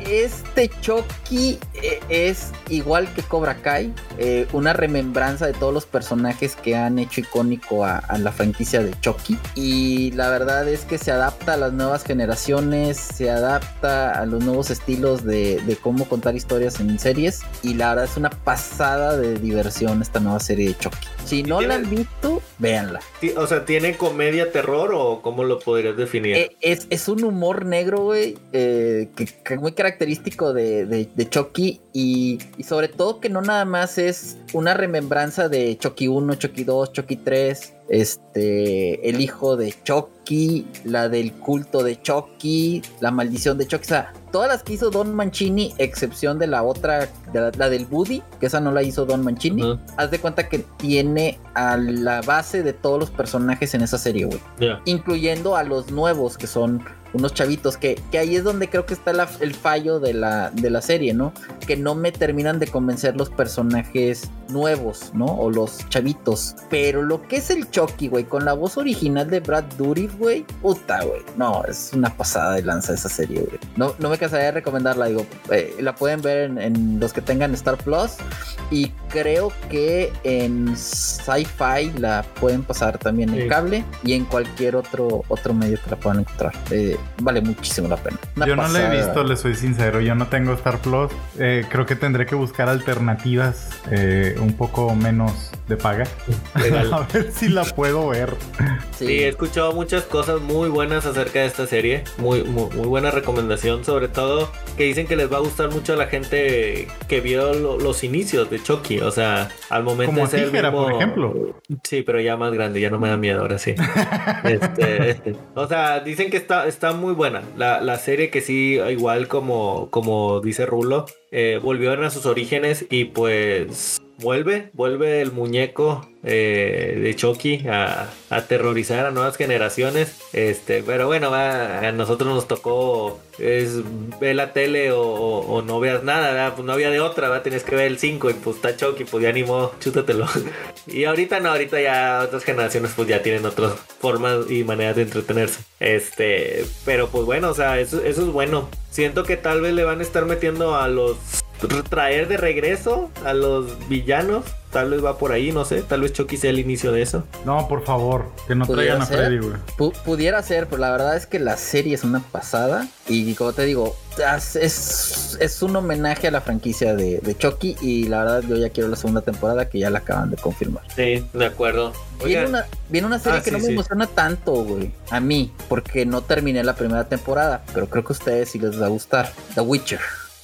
Speaker 2: Este Chucky eh, es igual que Cobra Kai, eh, una remembranza de los personajes que han hecho icónico a, a la franquicia de Chucky. Y la verdad es que se adapta a las nuevas generaciones, se adapta a los nuevos estilos de, de cómo contar historias en series. Y la verdad es una pasada de diversión esta nueva serie de Chucky. Si no la han visto, véanla.
Speaker 3: O sea, ¿tiene comedia terror o cómo lo podrías definir?
Speaker 2: Eh, es, es un humor negro, güey, eh, que, que muy característico de, de, de Chucky y, y sobre todo que no nada más es una remembranza de Chucky 1, Chucky 2, Chucky 3, este, el hijo de Chucky, la del culto de Chucky, la maldición de Chucky, o sea, todas las que hizo Don Mancini, excepción de la otra, de la, la del Woody, que esa no la hizo Don Mancini, haz de cuenta que tiene a la base de todos los personajes en esa serie, güey. Incluyendo a los nuevos que son unos chavitos, que, que ahí es donde creo que está el fallo de la, de la serie, ¿no? Que no me terminan de convencer los personajes nuevos, ¿no? O los chavitos. Pero lo que es el Chucky, güey, con la voz original de Brad Dourif, güey, puta, güey. No, es una pasada de lanza esa serie, güey. No, no me cansaría de recomendarla, digo, eh, la pueden ver en, los que tengan Star Plus. Y creo que en Sci-Fi la pueden pasar también en cable y en cualquier otro, otro medio que la puedan encontrar. Eh, vale muchísimo la pena.
Speaker 1: yo no la he visto, le soy sincero. Yo no tengo Star Plus. Eh, creo que tendré que buscar alternativas un poco menos de paga. [laughs] a ver si la puedo ver.
Speaker 3: Sí. he escuchado muchas cosas muy buenas acerca de esta serie. Muy, muy, buena recomendación. Sobre todo que dicen que les va a gustar mucho a la gente que vio los inicios de Chucky. O sea, al momento
Speaker 1: Como de ser por ejemplo.
Speaker 3: Sí, pero ya más grande, ya no me da miedo ahora sí. [laughs] Este, o sea, dicen que está, está muy buena. La, la serie que sí, igual como, como dice Rulo, eh, volvió a sus orígenes y pues vuelve, vuelve el muñeco eh, de Chucky a, aterrorizar a nuevas generaciones. Este, pero bueno, a nosotros nos tocó es ver la tele o, no veas nada, pues no había de otra, ¿verdad? tenías que ver el 5 y pues está Chucky, pues ya animó, chútatelo. [laughs] y ahorita no, ahorita ya otras generaciones pues ya tienen otras formas y maneras de entretenerse. Este, pero pues bueno, o sea, eso es bueno. Siento que tal vez le van a estar metiendo a los traer de regreso a los villanos. Tal vez va por ahí, no sé. Tal vez Chucky sea el inicio de eso.
Speaker 1: No, por favor, que no traigan a Freddy, güey.
Speaker 2: pudiera ser, pero la verdad es que la serie es una pasada. Y como te digo, es, es un homenaje a la franquicia de, de, Chucky. Y la verdad, yo ya quiero la segunda temporada que ya la acaban de confirmar.
Speaker 3: Sí, de acuerdo.
Speaker 2: Viene una, viene una, serie ah, que no me emociona tanto, güey. A mí, porque no terminé la primera temporada. Pero creo que a ustedes sí les va a gustar. The Witcher.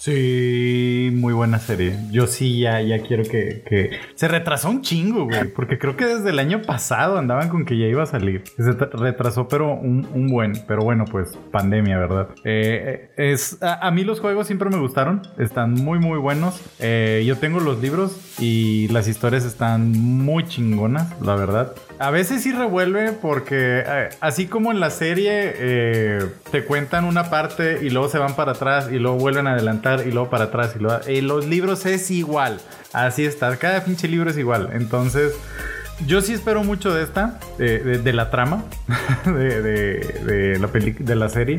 Speaker 1: Sí, muy buena serie. Yo sí ya, ya quiero que, Se retrasó un chingo, güey. Porque creo que desde el año pasado andaban con que ya iba a salir. Se retrasó, pero un, buen. Pero bueno, pues pandemia, ¿verdad? Eh, es, a, mí los juegos siempre me gustaron. Están muy, muy buenos. Eh, yo tengo los libros y las historias están muy chingonas, la verdad. A veces sí revuelve porque eh, así como en la serie te cuentan una parte y luego se van para atrás y luego vuelven a adelantar y luego para atrás y luego... En los libros es igual. Así está. Cada pinche libro es igual. Entonces... Yo sí espero mucho de esta, de, la trama, [laughs] de, de, la de la serie.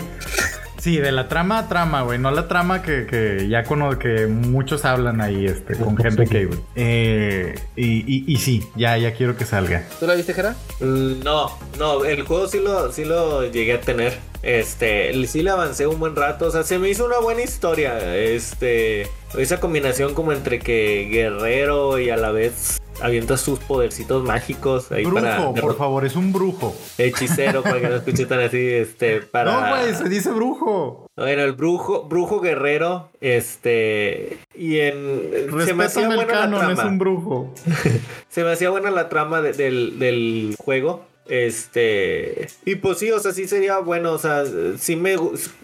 Speaker 1: Sí, de la trama trama, güey. No la trama que, ya con que muchos hablan ahí este, con Henry Cable. Eh, y, y, sí, ya, ya quiero que salga.
Speaker 2: ¿Tú la viste, Jera?
Speaker 3: Mm, no, no, el juego sí lo, sí lo llegué a tener. Este, sí le avancé un buen rato. O sea, se me hizo una buena historia. Este, esa combinación como entre que guerrero y a la vez avienta sus podercitos mágicos ahí
Speaker 1: brujo, por favor, es un brujo.
Speaker 3: Hechicero, para que no escuche tan así, este, para...
Speaker 1: No, güey, se dice brujo.
Speaker 3: Bueno, el brujo, brujo guerrero, este, y en...
Speaker 1: se me hacía buena la trama. es un brujo. [laughs]
Speaker 3: se me hacía buena la trama del, del juego. Este. Y pues sí, o sea, sí sería bueno. O sea, sí me.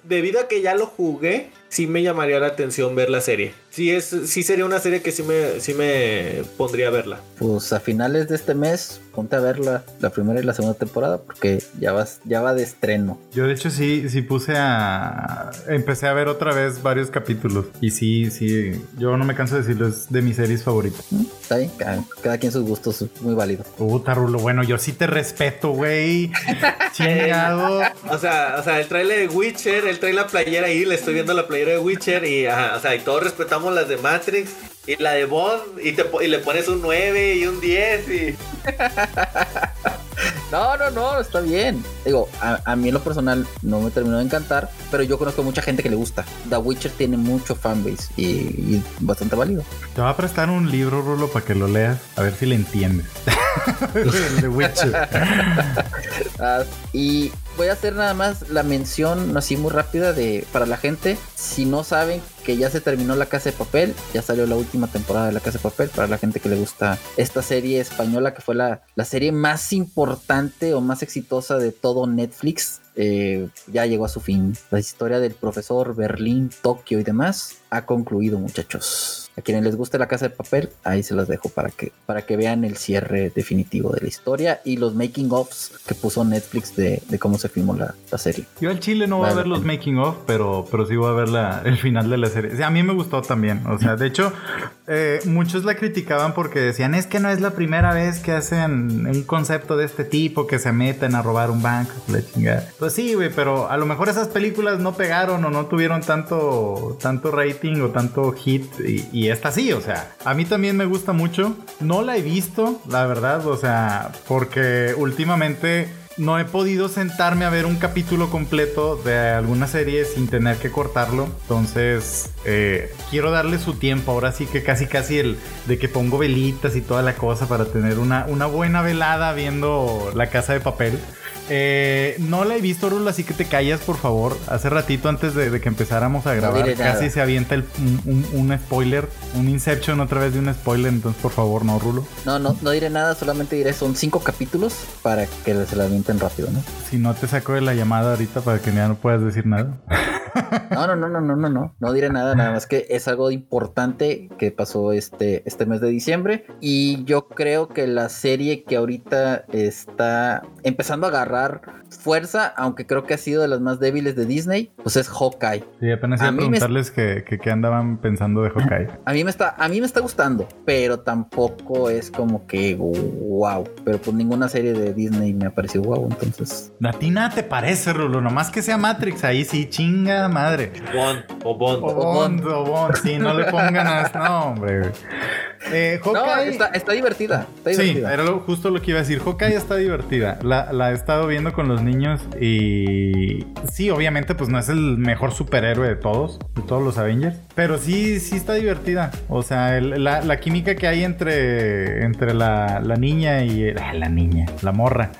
Speaker 3: Debido a que ya lo jugué, sí me llamaría la atención ver la serie. Sí, es, sí sería una serie que sí me, sí me pondría a verla.
Speaker 2: Pues a finales de este mes, ponte a verla la primera y la segunda temporada, porque ya, vas, ya va de estreno.
Speaker 1: Yo de hecho sí, sí puse a... Empecé a ver otra vez varios capítulos. Y sí, sí, yo no me canso de decirlo, es de mis series favoritas.
Speaker 2: Mm, está bien, cada, quien sus gustos, muy válido.
Speaker 1: Puta, Rulo, bueno, yo sí te respeto, güey. [laughs] Chingado.
Speaker 3: o sea, o sea, el trailer de Witcher, trae la playera ahí, le estoy viendo la playera de Witcher y, o sea, todos respetamos las de Matrix y la de Bond y, y le pones un 9 y un 10 y...
Speaker 2: No, no, no, está bien. Digo, a, mí en lo personal no me terminó de encantar, pero yo conozco mucha gente que le gusta. The Witcher tiene mucho fanbase y, bastante válido.
Speaker 1: Te va a prestar un libro, Rulo, para que lo leas, a ver si le entiendes. [laughs] The Witcher.
Speaker 2: Ah, y voy a hacer nada más la mención así muy rápida de para la gente. Si no saben que ya se terminó La Casa de Papel, ya salió la última temporada de La Casa de Papel para la gente que le gusta esta serie española que fue la, la serie más importante o más exitosa de todo Netflix. Eh, ya llegó a su fin. La historia del profesor Berlín, Tokio y demás ha concluido, muchachos. A quienes les guste la casa de papel, ahí se las dejo para que, para que vean el cierre definitivo de la historia y los making ofs que puso Netflix de, cómo se filmó la, serie.
Speaker 1: Yo al Chile no voy a ver los making of, pero, pero sí voy a ver la, el final de la serie. a mí me gustó también. O sea, de hecho, eh, muchos la criticaban porque decían, es que no es la primera vez que hacen un concepto de este tipo, que se meten a robar un banco, la chingada. Pues sí, güey, pero a lo mejor esas películas no pegaron o no tuvieron tanto, tanto rating o tanto hit y, y esta sí, o sea, a mí también me gusta mucho. No la he visto, la verdad, o sea, porque últimamente no he podido sentarme a ver un capítulo completo de alguna serie sin tener que cortarlo. Entonces, eh, quiero darle su tiempo. Ahora sí que casi casi el de que pongo velitas y toda la cosa para tener una, una buena velada viendo la casa de papel. Eh, no la he visto, Rulo, así que te callas, por favor. Hace ratito, antes de, que empezáramos a grabar, casi se avienta un, spoiler, un Inception otra vez de un spoiler. Entonces, por favor, no, Rulo.
Speaker 2: No, no, no diré nada, solamente diré son cinco capítulos para que se la avienten rápido, ¿no?
Speaker 1: Si no te saco de la llamada ahorita para que ya no puedas decir nada.
Speaker 2: No, no, no, no, no, no, no. No diré nada, nada más que es algo importante que pasó este, este mes de diciembre. Y yo creo que la serie que ahorita está empezando a agarrar fuerza, aunque creo que ha sido de las más débiles de Disney, pues es Hawkeye.
Speaker 1: Sí, apenas iba a, preguntarles que, que, andaban pensando de Hawkeye.
Speaker 2: A mí me está, a mí me está gustando, pero tampoco es como que wow. Pero pues ninguna serie de Disney me ha parecido wow, entonces.
Speaker 1: A ti nada te parece, Rulo, nomás que sea Matrix, ahí sí, chinga madre.
Speaker 3: Bond, o Bond.
Speaker 1: O Bond, o Bond, sí, no le pongan a... No, hombre. [laughs]
Speaker 2: Eh, Hawkeye... No, está, divertida,
Speaker 1: Sí, era justo lo que iba a decir. Hawkeye está divertida. La, la he viendo con los niños y... Sí, obviamente, pues no es el mejor superhéroe de todos, de todos los Avengers. Pero sí, sí está divertida. O sea, la, la, química que hay entre, entre la, la niña y... la niña, la morra.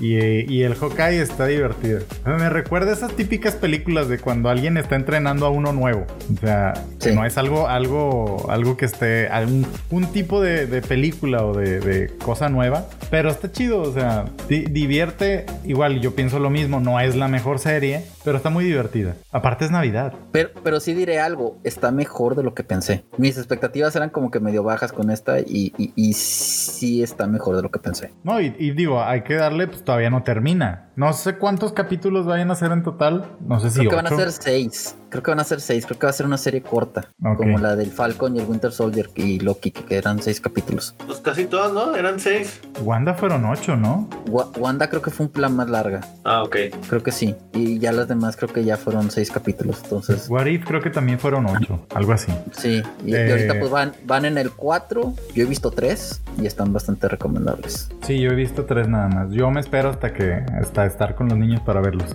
Speaker 1: Y, y el Hawkeye está divertido. Me recuerda esas típicas películas de cuando alguien está entrenando a uno nuevo. O sea, que no es algo, algo, algo que esté, algún, un tipo de, película o de, cosa nueva, pero está chido, o sea, divierte. Igual yo pienso lo mismo, no es la mejor serie, pero está muy divertida. Aparte es Navidad.
Speaker 2: Pero, pero sí diré algo, está mejor de lo que pensé. Mis expectativas eran como que medio bajas con esta y, y, sí está mejor de lo que pensé.
Speaker 1: No, y, digo, hay que darle, pues todavía no termina. No sé cuántos capítulos vayan a ser en total. No sé si
Speaker 2: Creo que van a ser seis. Creo que van a ser seis. Creo que va a ser una serie corta. Como la del Falcon y el Winter Soldier y Loki, que eran seis capítulos.
Speaker 3: Pues casi todas, ¿no? Eran seis.
Speaker 1: Wanda fueron ocho, ¿no?
Speaker 2: Wanda creo que fue un plan más larga.
Speaker 3: Ah, ok.
Speaker 2: Creo que sí. Y ya las demás creo que ya fueron seis capítulos. Entonces.
Speaker 1: What If creo que también fueron ocho. Algo así.
Speaker 2: Sí. Y, ahorita pues van, van en el cuatro. Yo he visto tres y están bastante recomendables.
Speaker 1: Sí, yo he visto tres nada más. Yo me espero hasta que hasta estar con los niños para verlos.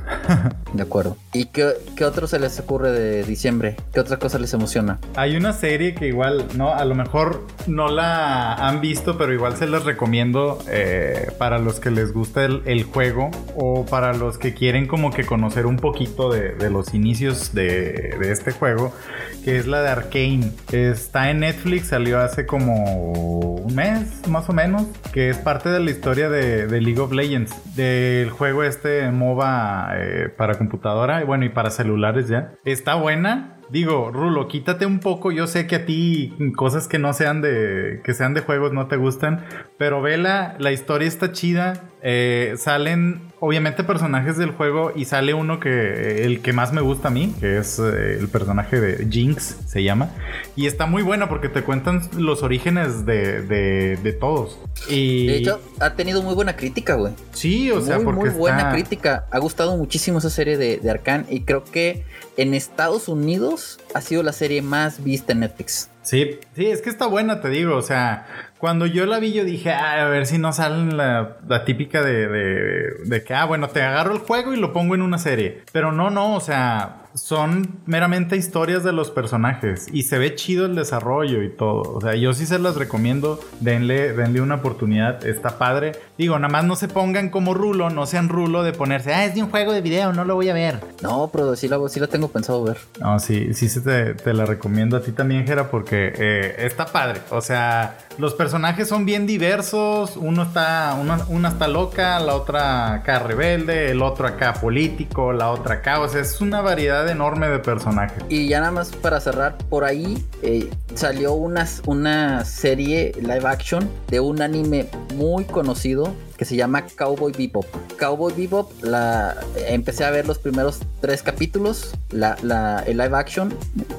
Speaker 2: de acuerdo. ¿Y qué, qué, otro se les ocurre de diciembre? ¿Qué otra cosa les emociona?
Speaker 1: Hay una serie que igual, no, a lo mejor no la han visto, pero igual se les recomiendo eh, para los que les gusta el, juego o para los que quieren como que conocer un poquito de, los inicios de, de, este juego, que es la de Arkane. Está en Netflix, salió hace como un mes más o menos, que es parte de la historia de, League of Legends, del juego este MOBA eh, para computadora y bueno, y para celulares ya. Está buena, Digo, Rulo, quítate un poco. Yo sé que a ti cosas que no sean de que sean de juegos no te gustan, pero vela, la historia está chida. Eh, salen obviamente personajes del juego y sale uno que el que más me gusta a mí, que es eh, el personaje de Jinx, se llama. Y está muy bueno porque te cuentan los orígenes de, de, todos. Y...
Speaker 2: De hecho, ha tenido muy buena crítica, güey.
Speaker 1: Sí, o sea,
Speaker 2: porque muy buena crítica. Ha gustado muchísimo esa serie de, de y creo que en Estados Unidos ha sido la serie más vista en Netflix.
Speaker 1: Sí, sí, es que está buena, te digo. O sea, cuando yo la vi, yo dije, a ver si no sale la, típica de, de, de, que, ah, bueno, te agarro el juego y lo pongo en una serie. Pero no, no, o sea, son meramente historias de los personajes y se ve chido el desarrollo y todo. O sea, yo sí se las recomiendo, denle, denle una oportunidad, está padre. Digo, nada más no se pongan como rulo, no sean rulo de ponerse, ah, es de un juego de video, no lo voy a ver.
Speaker 2: No, pero sí la, sí la tengo pensado ver.
Speaker 1: No, sí, sí te, te la recomiendo a ti también, Jera, porque eh, está padre. O sea, los personajes son bien diversos, uno está, una está loca, la otra acá rebelde, el otro acá político, la otra acá, o sea, es una variedad enorme de personajes.
Speaker 2: Y ya nada más para cerrar, por ahí eh, salió una, una serie live action de un anime muy conocido que se llama Cowboy Bebop. Cowboy Bebop, la, empecé a ver los primeros tres capítulos, la, la, el live action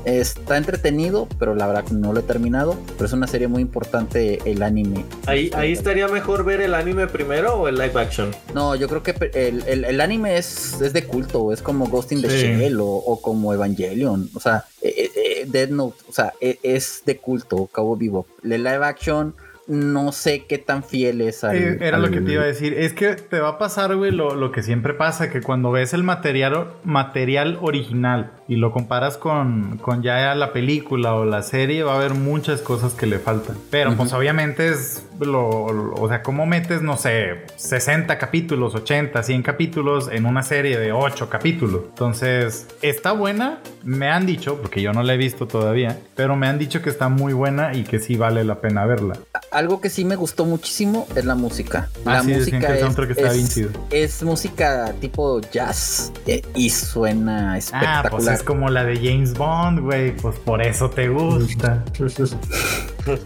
Speaker 2: está entretenido, pero la verdad no lo he terminado, pero es una serie muy importante el anime.
Speaker 3: Ahí, ahí estaría mejor ver el anime primero o el live action.
Speaker 2: No, yo creo que el, el, el anime es, es, de culto, es como Ghost in the sí. Shell o, o, como Evangelion, o sea, eh, eh, Dead Note, o sea, eh, es de culto, Cowboy Bebop. El live action no sé qué tan fiel es al,
Speaker 1: eh, Era
Speaker 2: al...
Speaker 1: lo que te iba a decir. Es que te va a pasar, güey, lo, lo, que siempre pasa, que cuando ves el material, material original y lo comparas con, con ya la película o la serie, va a haber muchas cosas que le faltan. Pero uh -huh. pues obviamente es lo, lo, o sea, ¿cómo metes, no sé, 60 capítulos, 80, 100 capítulos en una serie de 8 capítulos? Entonces, está buena, me han dicho, porque yo no la he visto todavía, pero me han dicho que está muy buena y que sí vale la pena verla
Speaker 2: algo que sí me gustó muchísimo es la música.
Speaker 1: Ah,
Speaker 2: la
Speaker 1: sí,
Speaker 2: música
Speaker 1: es,
Speaker 2: es, es, música tipo jazz eh, y suena espectacular.
Speaker 1: Ah, pues es como la de James Bond, güey. Pues por eso te gusta.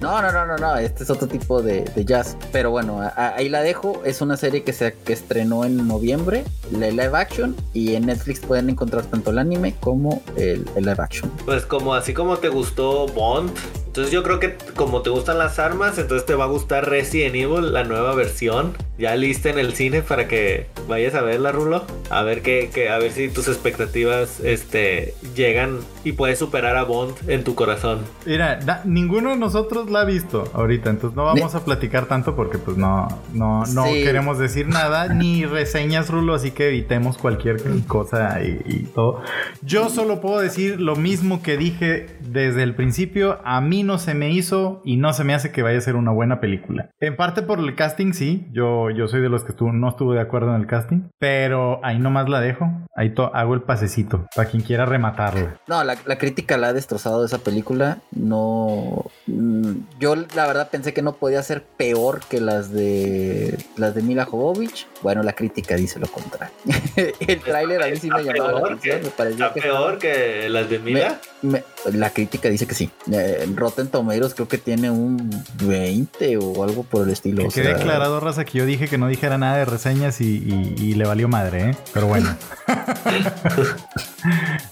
Speaker 2: No, no, no, no, no. Este es otro tipo de, de jazz. Pero bueno, a, ahí la dejo. Es una serie que se que estrenó en noviembre, la live action, y en Netflix pueden encontrar tanto el anime como el, el live action.
Speaker 3: Pues como así como te gustó Bond, entonces yo creo que como te gustan las armas, entonces te va a gustar Resident Evil, la nueva versión. Ya lista en el cine para que vayas a verla, Rulo. A ver que, que, a ver si tus expectativas este, llegan y puedes superar a Bond en tu corazón.
Speaker 1: Mira, da, ninguno de nosotros la ha visto ahorita, entonces no vamos a platicar tanto porque pues no, no, no sí. queremos decir nada, ni reseñas, Rulo, así que evitemos cualquier cosa y, y todo. Yo solo puedo decir lo mismo que dije desde el principio. A mí no se me hizo y no se me hace que vaya a ser una buena película. En parte por el casting, sí. Yo, yo soy de los que estuvo, no estuvo de acuerdo en el casting. Pero ahí nomás la dejo. Ahí hago el pasecito para quien quiera rematarla.
Speaker 2: No, la, la, crítica la ha destrozado de esa película. No. Mm, yo la verdad pensé que no podía ser peor que las de las de Mila Jovovich. Bueno, la crítica dice lo contrario. [laughs] el tráiler a mí sí me llamó la atención. Me
Speaker 3: pareció ¿Está que peor que las de Mila?
Speaker 2: Me, me, la crítica dice que sí. Eh, Rotten Tomatoes creo que tiene un 20 o algo por el estilo.
Speaker 1: Que quede declarado, raza, que yo dije que no dijera nada de reseñas y, y, y le valió madre, ¿eh? Pero bueno. [laughs]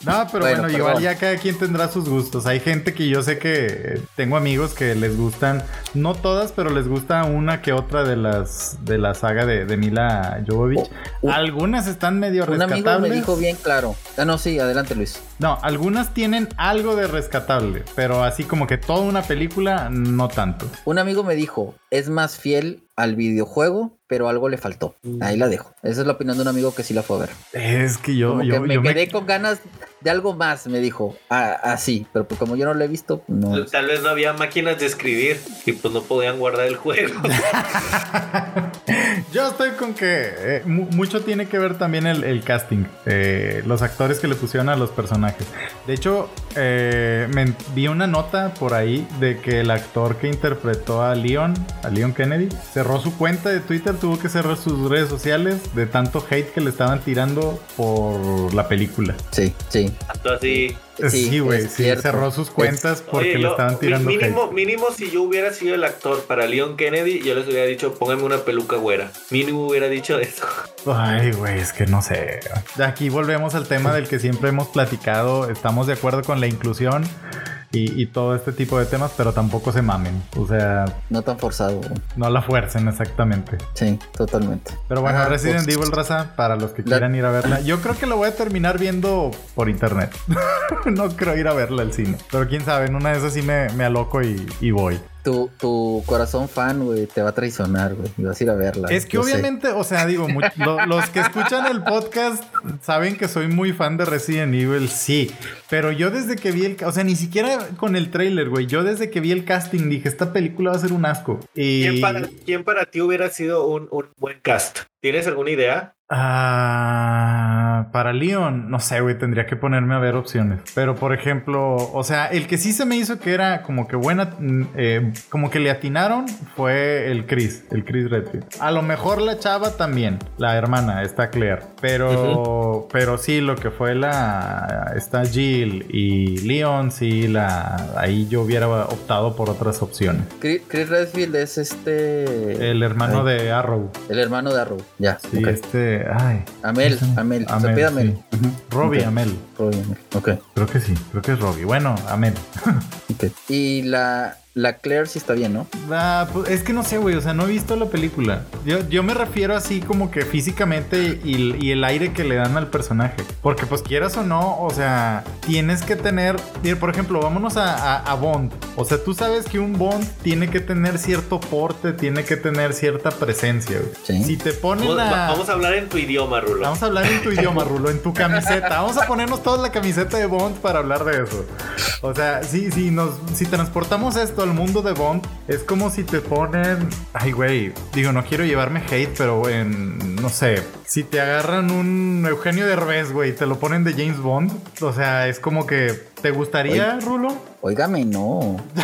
Speaker 1: no, pero bueno, bueno igual ya cada quien tendrá sus gustos. Hay gente que yo sé que tengo amigos que les gustan, no todas, pero les gusta una que otra de las de la saga de, de Mila Jovovich. Oh, uh, Algunas están medio
Speaker 2: un
Speaker 1: rescatables.
Speaker 2: amigo me dijo bien claro. Ah, no, sí, adelante Luis.
Speaker 1: No, algunas tienen algo de rescatable, pero así como que toda una película, no tanto.
Speaker 2: Un amigo me dijo, es más fiel al videojuego, pero algo le faltó. Ahí la dejo. Esa es la opinión de un amigo que sí la fue a ver.
Speaker 1: Es que yo,
Speaker 2: como
Speaker 1: yo
Speaker 2: que me
Speaker 1: yo
Speaker 2: quedé me... con ganas de algo más, me dijo. Así, ah, pero pues como yo no lo he visto, no.
Speaker 3: Tal vez no había máquinas de escribir y pues no podían guardar el juego. [laughs]
Speaker 1: yo estoy con que eh, mucho tiene que ver también el, el casting, eh, los actores que le pusieron a los personajes. De hecho, eh, me vi una nota por ahí de que el actor que interpretó a Leon, a Leon Kennedy, cerró su cuenta de Twitter, tuvo que cerrar sus redes sociales de tanto hate que le estaban tirando por la película.
Speaker 2: Sí, sí.
Speaker 3: Así.
Speaker 1: Sí, güey, sí, sí, cerró sus cuentas porque Oye, yo, le estaban tirando
Speaker 3: mínimo,
Speaker 1: hate.
Speaker 3: Mínimo si yo hubiera sido el actor para Leon Kennedy, yo les hubiera dicho, pónganme una peluca güera. Mínimo hubiera dicho eso.
Speaker 1: Ay, güey, es que no sé. Aquí volvemos al tema del que siempre hemos platicado. Estamos de acuerdo con la inclusión. Y, y, todo este tipo de temas, pero tampoco se mamen. O sea.
Speaker 2: No tan forzado.
Speaker 1: No la fuercen, exactamente.
Speaker 2: Sí, totalmente.
Speaker 1: Pero bueno, Resident pues, Evil Raza, para los que la... quieran ir a verla. Yo creo que lo voy a terminar viendo por internet. [laughs] no creo ir a verla al cine. Pero quién sabe, en una de esas sí me, me aloco y, y voy
Speaker 2: tu, tu corazón fan, güey, te va a traicionar, güey. Y vas a ir a verla.
Speaker 1: Es que obviamente, sé. o sea, digo, muy, lo, los que escuchan el podcast saben que soy muy fan de Resident Evil, sí. Pero yo desde que vi el... O sea, ni siquiera con el trailer, güey. Yo desde que vi el casting dije, esta película va a ser un asco. Y...
Speaker 3: ¿Quién, para, ¿quién para ti hubiera sido un, un buen cast? ¿Tienes alguna idea?
Speaker 1: Ah, para Leon, no sé, güey, tendría que ponerme a ver opciones. Pero por ejemplo, o sea, el que sí se me hizo que era como que buena, mm, eh, como que le atinaron fue el Chris, el Chris Redfield. A lo mejor la chava también, la hermana, está Claire. Pero, pero sí, lo que fue la, está Jill y Leon, sí, la, ahí yo hubiera optado por otras opciones.
Speaker 2: Chris Chris Redfield es este.
Speaker 1: El hermano de Arrow.
Speaker 2: El hermano de Arrow, ya.
Speaker 1: Sí, este, ay.
Speaker 2: Amel, Amel,
Speaker 1: Amel,
Speaker 2: se pide Amel.
Speaker 1: sí. Robbie. Amel.
Speaker 2: Robbie Amel, ok.
Speaker 1: Creo que sí, creo que es Robbie. Bueno, Amel. [laughs]
Speaker 2: ok. Y la, la Claire sí está bien, ¿no?
Speaker 1: Ah, pues, es que no sé, güey, o sea, no he visto la película. Yo, yo me refiero así como que físicamente y, y el aire que le dan al personaje. Porque pues quieras o no, o sea, tienes que tener, mira, por ejemplo, vámonos a, a- a Bond. O sea, tú sabes que un Bond tiene que tener cierto porte, tiene que tener cierta presencia, güey.
Speaker 2: Sí.
Speaker 1: Si te ponen
Speaker 3: Vamos,
Speaker 1: a...
Speaker 3: vamos a hablar en tu idioma, Rulo.
Speaker 1: Vamos a hablar en tu idioma, Rulo, en tu camiseta. Vamos a ponernos toda la camiseta de Bond para hablar de eso. O sea, si, si, nos, si transportamos esto al mundo de Bond, es como si te ponen. Ay, güey. Digo, no quiero llevarme hate, pero en. No sé. Si te agarran un Eugenio Derbez, güey, y te lo ponen de James Bond. O sea, es como que. ¿Te gustaría, Rulo?
Speaker 2: Óigame, no. [laughs]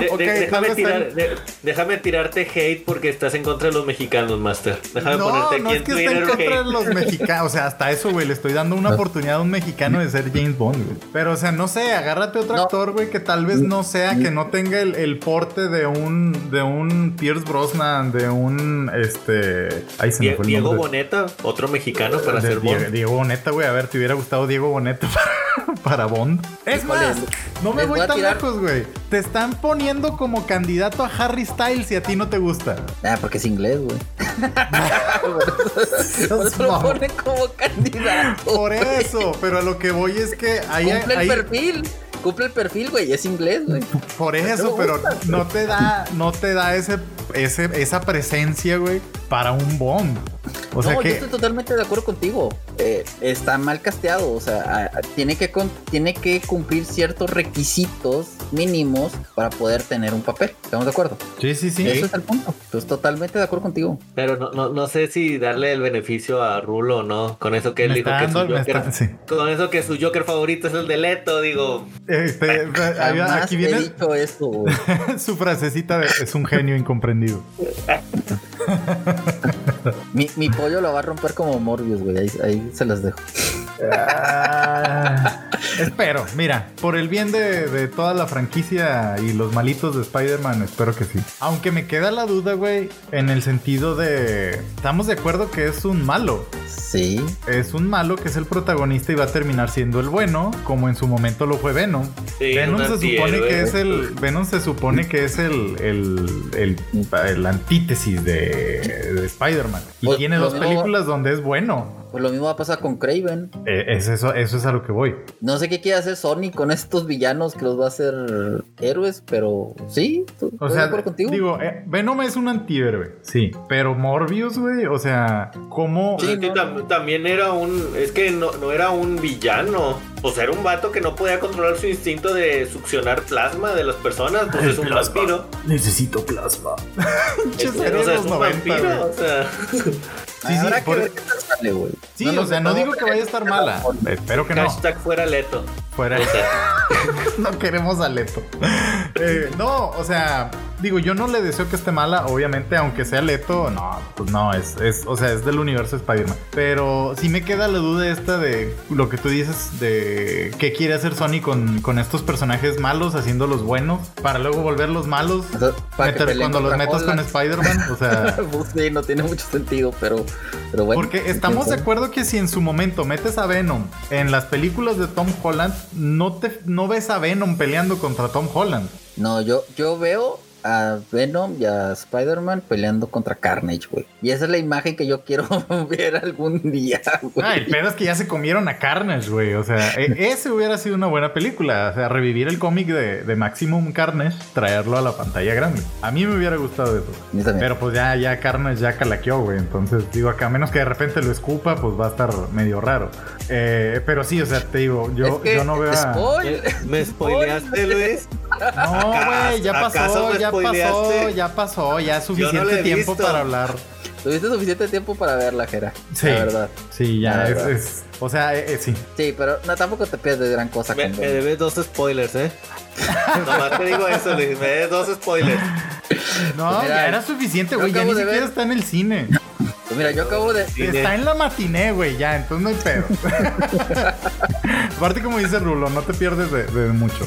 Speaker 3: De- de-
Speaker 1: Ok,
Speaker 3: déjame, tirar- de- déjame tirarte hate porque estás en contra de los mexicanos, Master. Déjame
Speaker 1: No,
Speaker 3: ponerte aquí
Speaker 1: no es
Speaker 3: en
Speaker 1: que esté en contra de los mexicanos. O sea, hasta eso, güey. Le estoy dando una oportunidad a un mexicano de ser James Bond, güey. Pero, o sea, no sé, agárrate otro
Speaker 2: No.
Speaker 1: actor, güey, que tal vez no sea, que no tenga el, el porte de un, de un Pierce Brosnan, de un, este... Ahí se me fue el
Speaker 3: Diego
Speaker 1: nombre.
Speaker 3: Boneta, otro mexicano para
Speaker 1: De
Speaker 3: ser
Speaker 1: Diego,
Speaker 3: Bond.
Speaker 1: Diego Boneta, güey. A ver, te hubiera gustado Diego Boneta [laughs] para, para Bond. Es más, no me voy tan
Speaker 2: tirar-
Speaker 1: lejos, güey. Te están poniendo como candidato a Harry Styles y a ti no te gusta.
Speaker 2: Ah, porque es inglés, güey. [laughs] Por eso lo pone como candidato.
Speaker 1: Por eso, pero a lo que voy es que ahí,
Speaker 2: Cumple el perfil. Cumple el perfil, güey. Es inglés, güey.
Speaker 1: por eso, pero no te da, no te da ese, ese, esa presencia, güey, para un Bond. O sea
Speaker 2: no,
Speaker 1: que
Speaker 2: yo estoy totalmente de acuerdo contigo. Eh, está mal casteado, o sea, a- a- tiene que con- tiene que cumplir ciertos requisitos mínimos para poder tener un papel. ¿Estamos de acuerdo?
Speaker 1: sí, sí, sí.
Speaker 2: Eso es el punto. Estoy totalmente de acuerdo contigo.
Speaker 3: Pero no, no, no sé si darle el beneficio a Rulo o no. Con eso que él
Speaker 1: Me
Speaker 3: dijo que su Joker.
Speaker 1: está- sí.
Speaker 3: Con eso que su Joker favorito es el de Leto, digo.
Speaker 1: Este,
Speaker 2: Jamás
Speaker 1: aquí viene
Speaker 2: dicho eso, [laughs]
Speaker 1: su frasecita de es un genio incomprendido. [laughs] [laughs]
Speaker 2: mi, mi pollo lo va a romper como Morbius, güey. Ahí, ahí se las dejo.
Speaker 1: Ah, espero, mira, por el bien de, de toda la franquicia y los malitos de Spider-Man, espero que sí. Aunque me queda la duda, güey, en el sentido de... Estamos de acuerdo que es un malo.
Speaker 2: Sí.
Speaker 1: Es un malo que es el protagonista y va a terminar siendo el bueno, como en su momento lo fue Venom.
Speaker 3: Sí,
Speaker 1: Venom se supone que es el. Venom se supone que es el. el. el, el antítesis de, de Spider-Man. Y
Speaker 2: Pues,
Speaker 1: tiene dos películas donde es bueno.
Speaker 2: Pues lo mismo va a pasar con Craven.
Speaker 1: Eh, es eso, eso es a lo que voy.
Speaker 2: No sé qué quiere hacer Sony con estos villanos que los va a hacer héroes, pero sí.
Speaker 1: O
Speaker 2: de
Speaker 1: sea,
Speaker 2: acuerdo contigo.
Speaker 1: digo, eh, Venom es un antihéroe, sí. Pero Morbius, güey, o sea, ¿cómo?
Speaker 3: Tam- también era un. Es que no, no era un villano. Pues era un vato que no podía controlar su instinto de succionar plasma de las personas. Pues es un vampiro.
Speaker 1: Necesito plasma. [laughs]
Speaker 3: Es, o sea, es un
Speaker 1: 90,
Speaker 3: vampiro. O sea. [laughs]
Speaker 1: Sí, sí,
Speaker 2: Habrá que
Speaker 1: por-
Speaker 2: ver qué tal sale, güey.
Speaker 1: Sí,
Speaker 2: No
Speaker 1: o sea, no digo que vaya a estar mala. Espero que no.
Speaker 3: Hashtag fuera Leto.
Speaker 1: Fuera.
Speaker 3: O sea, [laughs]
Speaker 1: no queremos a Leto. Eh, no, o sea, digo, yo no le deseo que esté mala, obviamente, aunque sea Leto, no, pues no, es, es, o sea, es del universo Spider-Man. Pero sí me queda la duda esta de lo que tú dices de qué quiere hacer Sony con, con estos personajes malos, haciéndolos buenos, para luego volverlos malos.
Speaker 2: Entonces, para
Speaker 1: meter- cuando los metas con. Spider-Man, o sea. [laughs]
Speaker 2: Pues sí, no tiene mucho sentido, pero, pero bueno.
Speaker 1: Porque estamos de acuerdo que si en su momento metes a Venom en las películas de Tom Holland, no te no ves a Venom peleando contra Tom Holland.
Speaker 2: No, yo, yo veo a Venom y a Spider-Man peleando contra Carnage, güey. Y esa es la imagen que yo quiero [laughs] ver algún día, güey.
Speaker 1: Ah, el pedo es que ya se comieron a Carnage, güey. O sea, e- [laughs] ese hubiera sido una buena película. O sea, revivir el cómic de, de Maximum Carnage, traerlo a la pantalla grande. A mí me hubiera gustado eso. Pero pues ya, ya Carnage ya calaqueó, güey. Entonces, digo, acá a menos que de repente lo escupa, pues va a estar medio raro. Eh, pero sí, o sea, te digo, yo,
Speaker 2: Es que-
Speaker 1: yo no veo a...
Speaker 2: spoiler.
Speaker 3: ¿Me spoileaste, Luis?
Speaker 1: No, güey, ya
Speaker 3: ¿Acaso
Speaker 1: pasó, ya pasó, ya pasó, ya
Speaker 3: no
Speaker 1: suficiente tiempo
Speaker 3: visto.
Speaker 1: para hablar.
Speaker 2: Tuviste suficiente tiempo para verla, Jera.
Speaker 1: Sí.
Speaker 2: La verdad.
Speaker 1: Sí, ya
Speaker 2: La
Speaker 1: es,
Speaker 2: verdad.
Speaker 1: es- O sea, eh, eh, sí.
Speaker 2: Sí, pero no, tampoco te pierdes gran cosa
Speaker 3: Me,
Speaker 2: con
Speaker 3: me debes dos spoilers, ¿eh? [laughs] Nomás te digo eso, Luis. Me debes dos spoilers.
Speaker 1: No,
Speaker 2: Pues mira,
Speaker 1: ya era suficiente, güey. Ya ni siquiera
Speaker 2: ver-
Speaker 1: está en el cine.
Speaker 2: Pues mira, yo acabo de.
Speaker 1: Está en la matiné, güey, ya, entonces no hay pedo. [laughs] [laughs] Aparte, como dice Rulo, no te pierdes de, de mucho.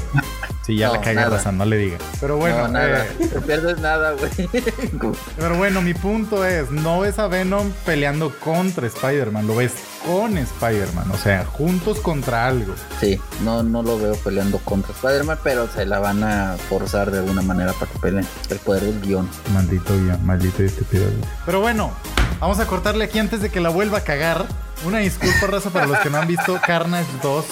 Speaker 1: Sí, ya
Speaker 2: No,
Speaker 1: la cagué raza, no le diga. Pero bueno,
Speaker 2: no, nada.
Speaker 1: eh,
Speaker 2: Te pierdes nada, güey. [laughs]
Speaker 1: pero bueno, mi punto es, no ves a Venom peleando contra Spider-Man, lo ves con Spider-Man, o sea, juntos contra algo.
Speaker 2: Sí, no, no lo veo peleando contra Spider-Man, pero se la van a forzar de alguna manera para que peleen. El poder del guion.
Speaker 1: Maldito guion, maldito y estúpido guion. Pero bueno, vamos a cortarle aquí antes de que la vuelva a cagar. Una disculpa, raza, para los que no han visto Carnage 2.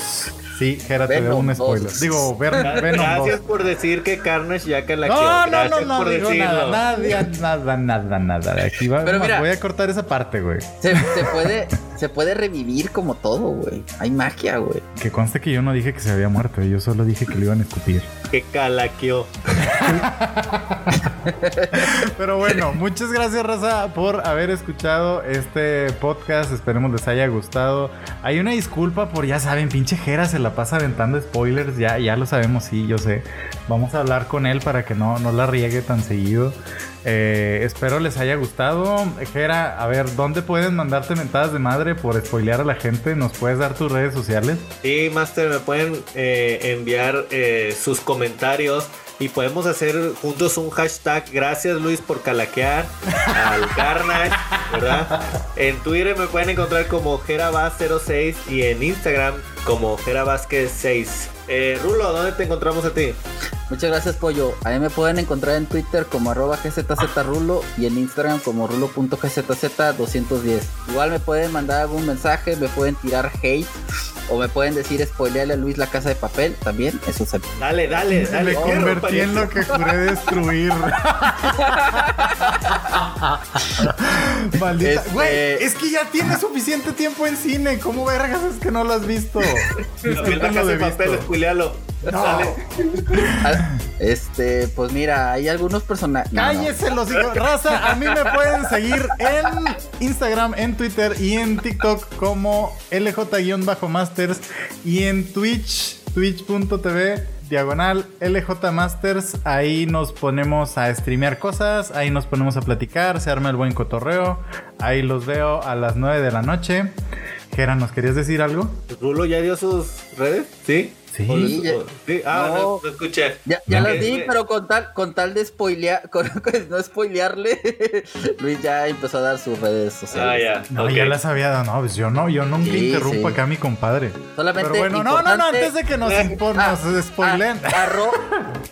Speaker 1: Sí, Jera, te
Speaker 2: Venom
Speaker 1: un spoiler.
Speaker 2: 2.
Speaker 1: Digo, Ver- Venom 2.
Speaker 3: Gracias por decir que Carnage ya que la
Speaker 1: No, no, no, no
Speaker 3: por
Speaker 1: digo
Speaker 3: decirlo.
Speaker 1: nada, nada, nada, nada, nada. Aquí va,
Speaker 2: Pero mira.
Speaker 1: voy a cortar esa parte, güey.
Speaker 2: Se, se puede, se puede revivir como todo, güey. Hay magia, güey.
Speaker 1: Que conste que yo no dije que se había muerto, yo solo dije que lo iban a escupir.
Speaker 3: Que calaqueó. [laughs]
Speaker 1: Pero bueno, muchas gracias, Raza, por haber escuchado este podcast. Esperemos les haya gustado. Hay una disculpa por, ya saben, pinche Jera se la pasa aventando spoilers. Ya, ya lo sabemos, sí, yo sé. Vamos a hablar con él para que no, no la riegue tan seguido. Eh, espero les haya gustado. Jera, a ver, ¿dónde pueden mandarte mentadas de madre por spoilear a la gente? ¿Nos puedes dar tus redes sociales?
Speaker 3: Sí, Master, me pueden eh, enviar eh, sus comentarios y podemos hacer juntos un hashtag. Gracias, Luis, por calaquear al Carnage, ¿verdad? En Twitter me pueden encontrar como Jerabas06 y en Instagram como Jerabasquez6. Eh, Rulo, ¿dónde te encontramos a ti?
Speaker 2: Muchas gracias, Pollo. A mí me pueden encontrar en Twitter como arroba gzzrulo y en Instagram como rulo.gzz210. Igual me pueden mandar algún mensaje, me pueden tirar hate o me pueden decir spoilearle a Luis la casa de papel. También, eso se
Speaker 3: Dale, dale, dale.
Speaker 1: Me convertí en lo que juré destruir. [laughs] Maldita.
Speaker 2: Este-
Speaker 1: Güey, es que ya tienes suficiente tiempo en cine. ¿Cómo vergas es que no lo has visto?
Speaker 3: La casa
Speaker 1: lo
Speaker 3: de
Speaker 1: de
Speaker 3: papel,
Speaker 1: visto.
Speaker 3: spoilealo. [laughs]
Speaker 1: No. [laughs]
Speaker 2: Ah, Este, pues mira, hay algunos personajes.
Speaker 1: Cállese los hijos. Raza, a mí me pueden seguir en Instagram, en Twitter y en TikTok como LJ-Masters y en Twitch, twitch.tv diagonal LJ Masters. Ahí nos ponemos a streamear cosas, ahí nos ponemos a platicar, se arma el buen cotorreo. Ahí los veo a las 9 de la noche. Gera, ¿nos querías decir algo?
Speaker 3: ¿Rulo ya dio sus redes? ¿Sí?
Speaker 1: Sí.
Speaker 3: ¿O lo-
Speaker 2: Sí, ya-
Speaker 3: o- sí? Ah,
Speaker 2: No.
Speaker 3: no, no escuché.
Speaker 2: Ya, ya
Speaker 1: No.
Speaker 2: las di, pero con tal, con tal de spoilear, [laughs] con, con no spoilearle, [laughs] Luis ya empezó a dar sus redes
Speaker 3: Ah,
Speaker 2: sociales.
Speaker 3: ya.
Speaker 1: No, ya las había dado. No, pues yo no, yo nunca
Speaker 2: Sí,
Speaker 1: interrumpo
Speaker 2: sí.
Speaker 1: acá a mi compadre.
Speaker 2: Solamente
Speaker 1: Pero bueno, no, no, no, antes de que nos, [laughs]
Speaker 2: Ah,
Speaker 1: nos spoilen.
Speaker 2: ah, arro-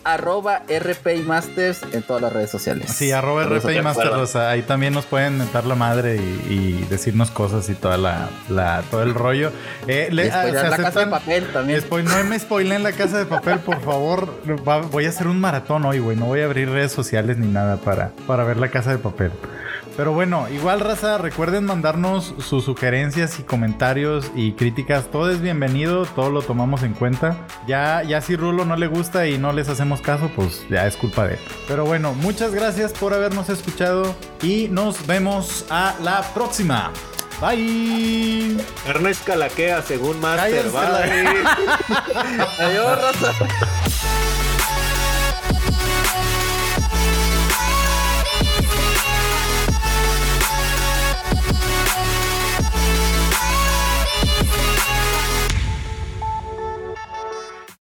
Speaker 2: arroba RPI Masters en todas las redes sociales.
Speaker 1: Sí, arroba RPI
Speaker 3: de
Speaker 1: Master
Speaker 3: acuerdo.
Speaker 1: Rosa. Ahí también nos pueden mentar la madre y, y decirnos cosas y toda la, la- todo el rollo. Eh, le- ah, se
Speaker 2: la casa de papel también.
Speaker 1: Después no me spoilen la casa de papel, por favor. Va- voy a hacer un maratón hoy, güey. No voy a abrir redes sociales ni nada para, para ver la casa de papel. Pero bueno, igual raza, recuerden mandarnos sus sugerencias y comentarios y críticas. Todo es bienvenido, todo lo tomamos en cuenta. Ya, ya si Rulo no le gusta y no les hacemos caso, pues ya es culpa de él. Pero bueno, muchas gracias por habernos escuchado y nos vemos a la próxima. Bye.
Speaker 3: Ernest Calaquea, según Master. Bye. [laughs]
Speaker 2: Adiós, raza.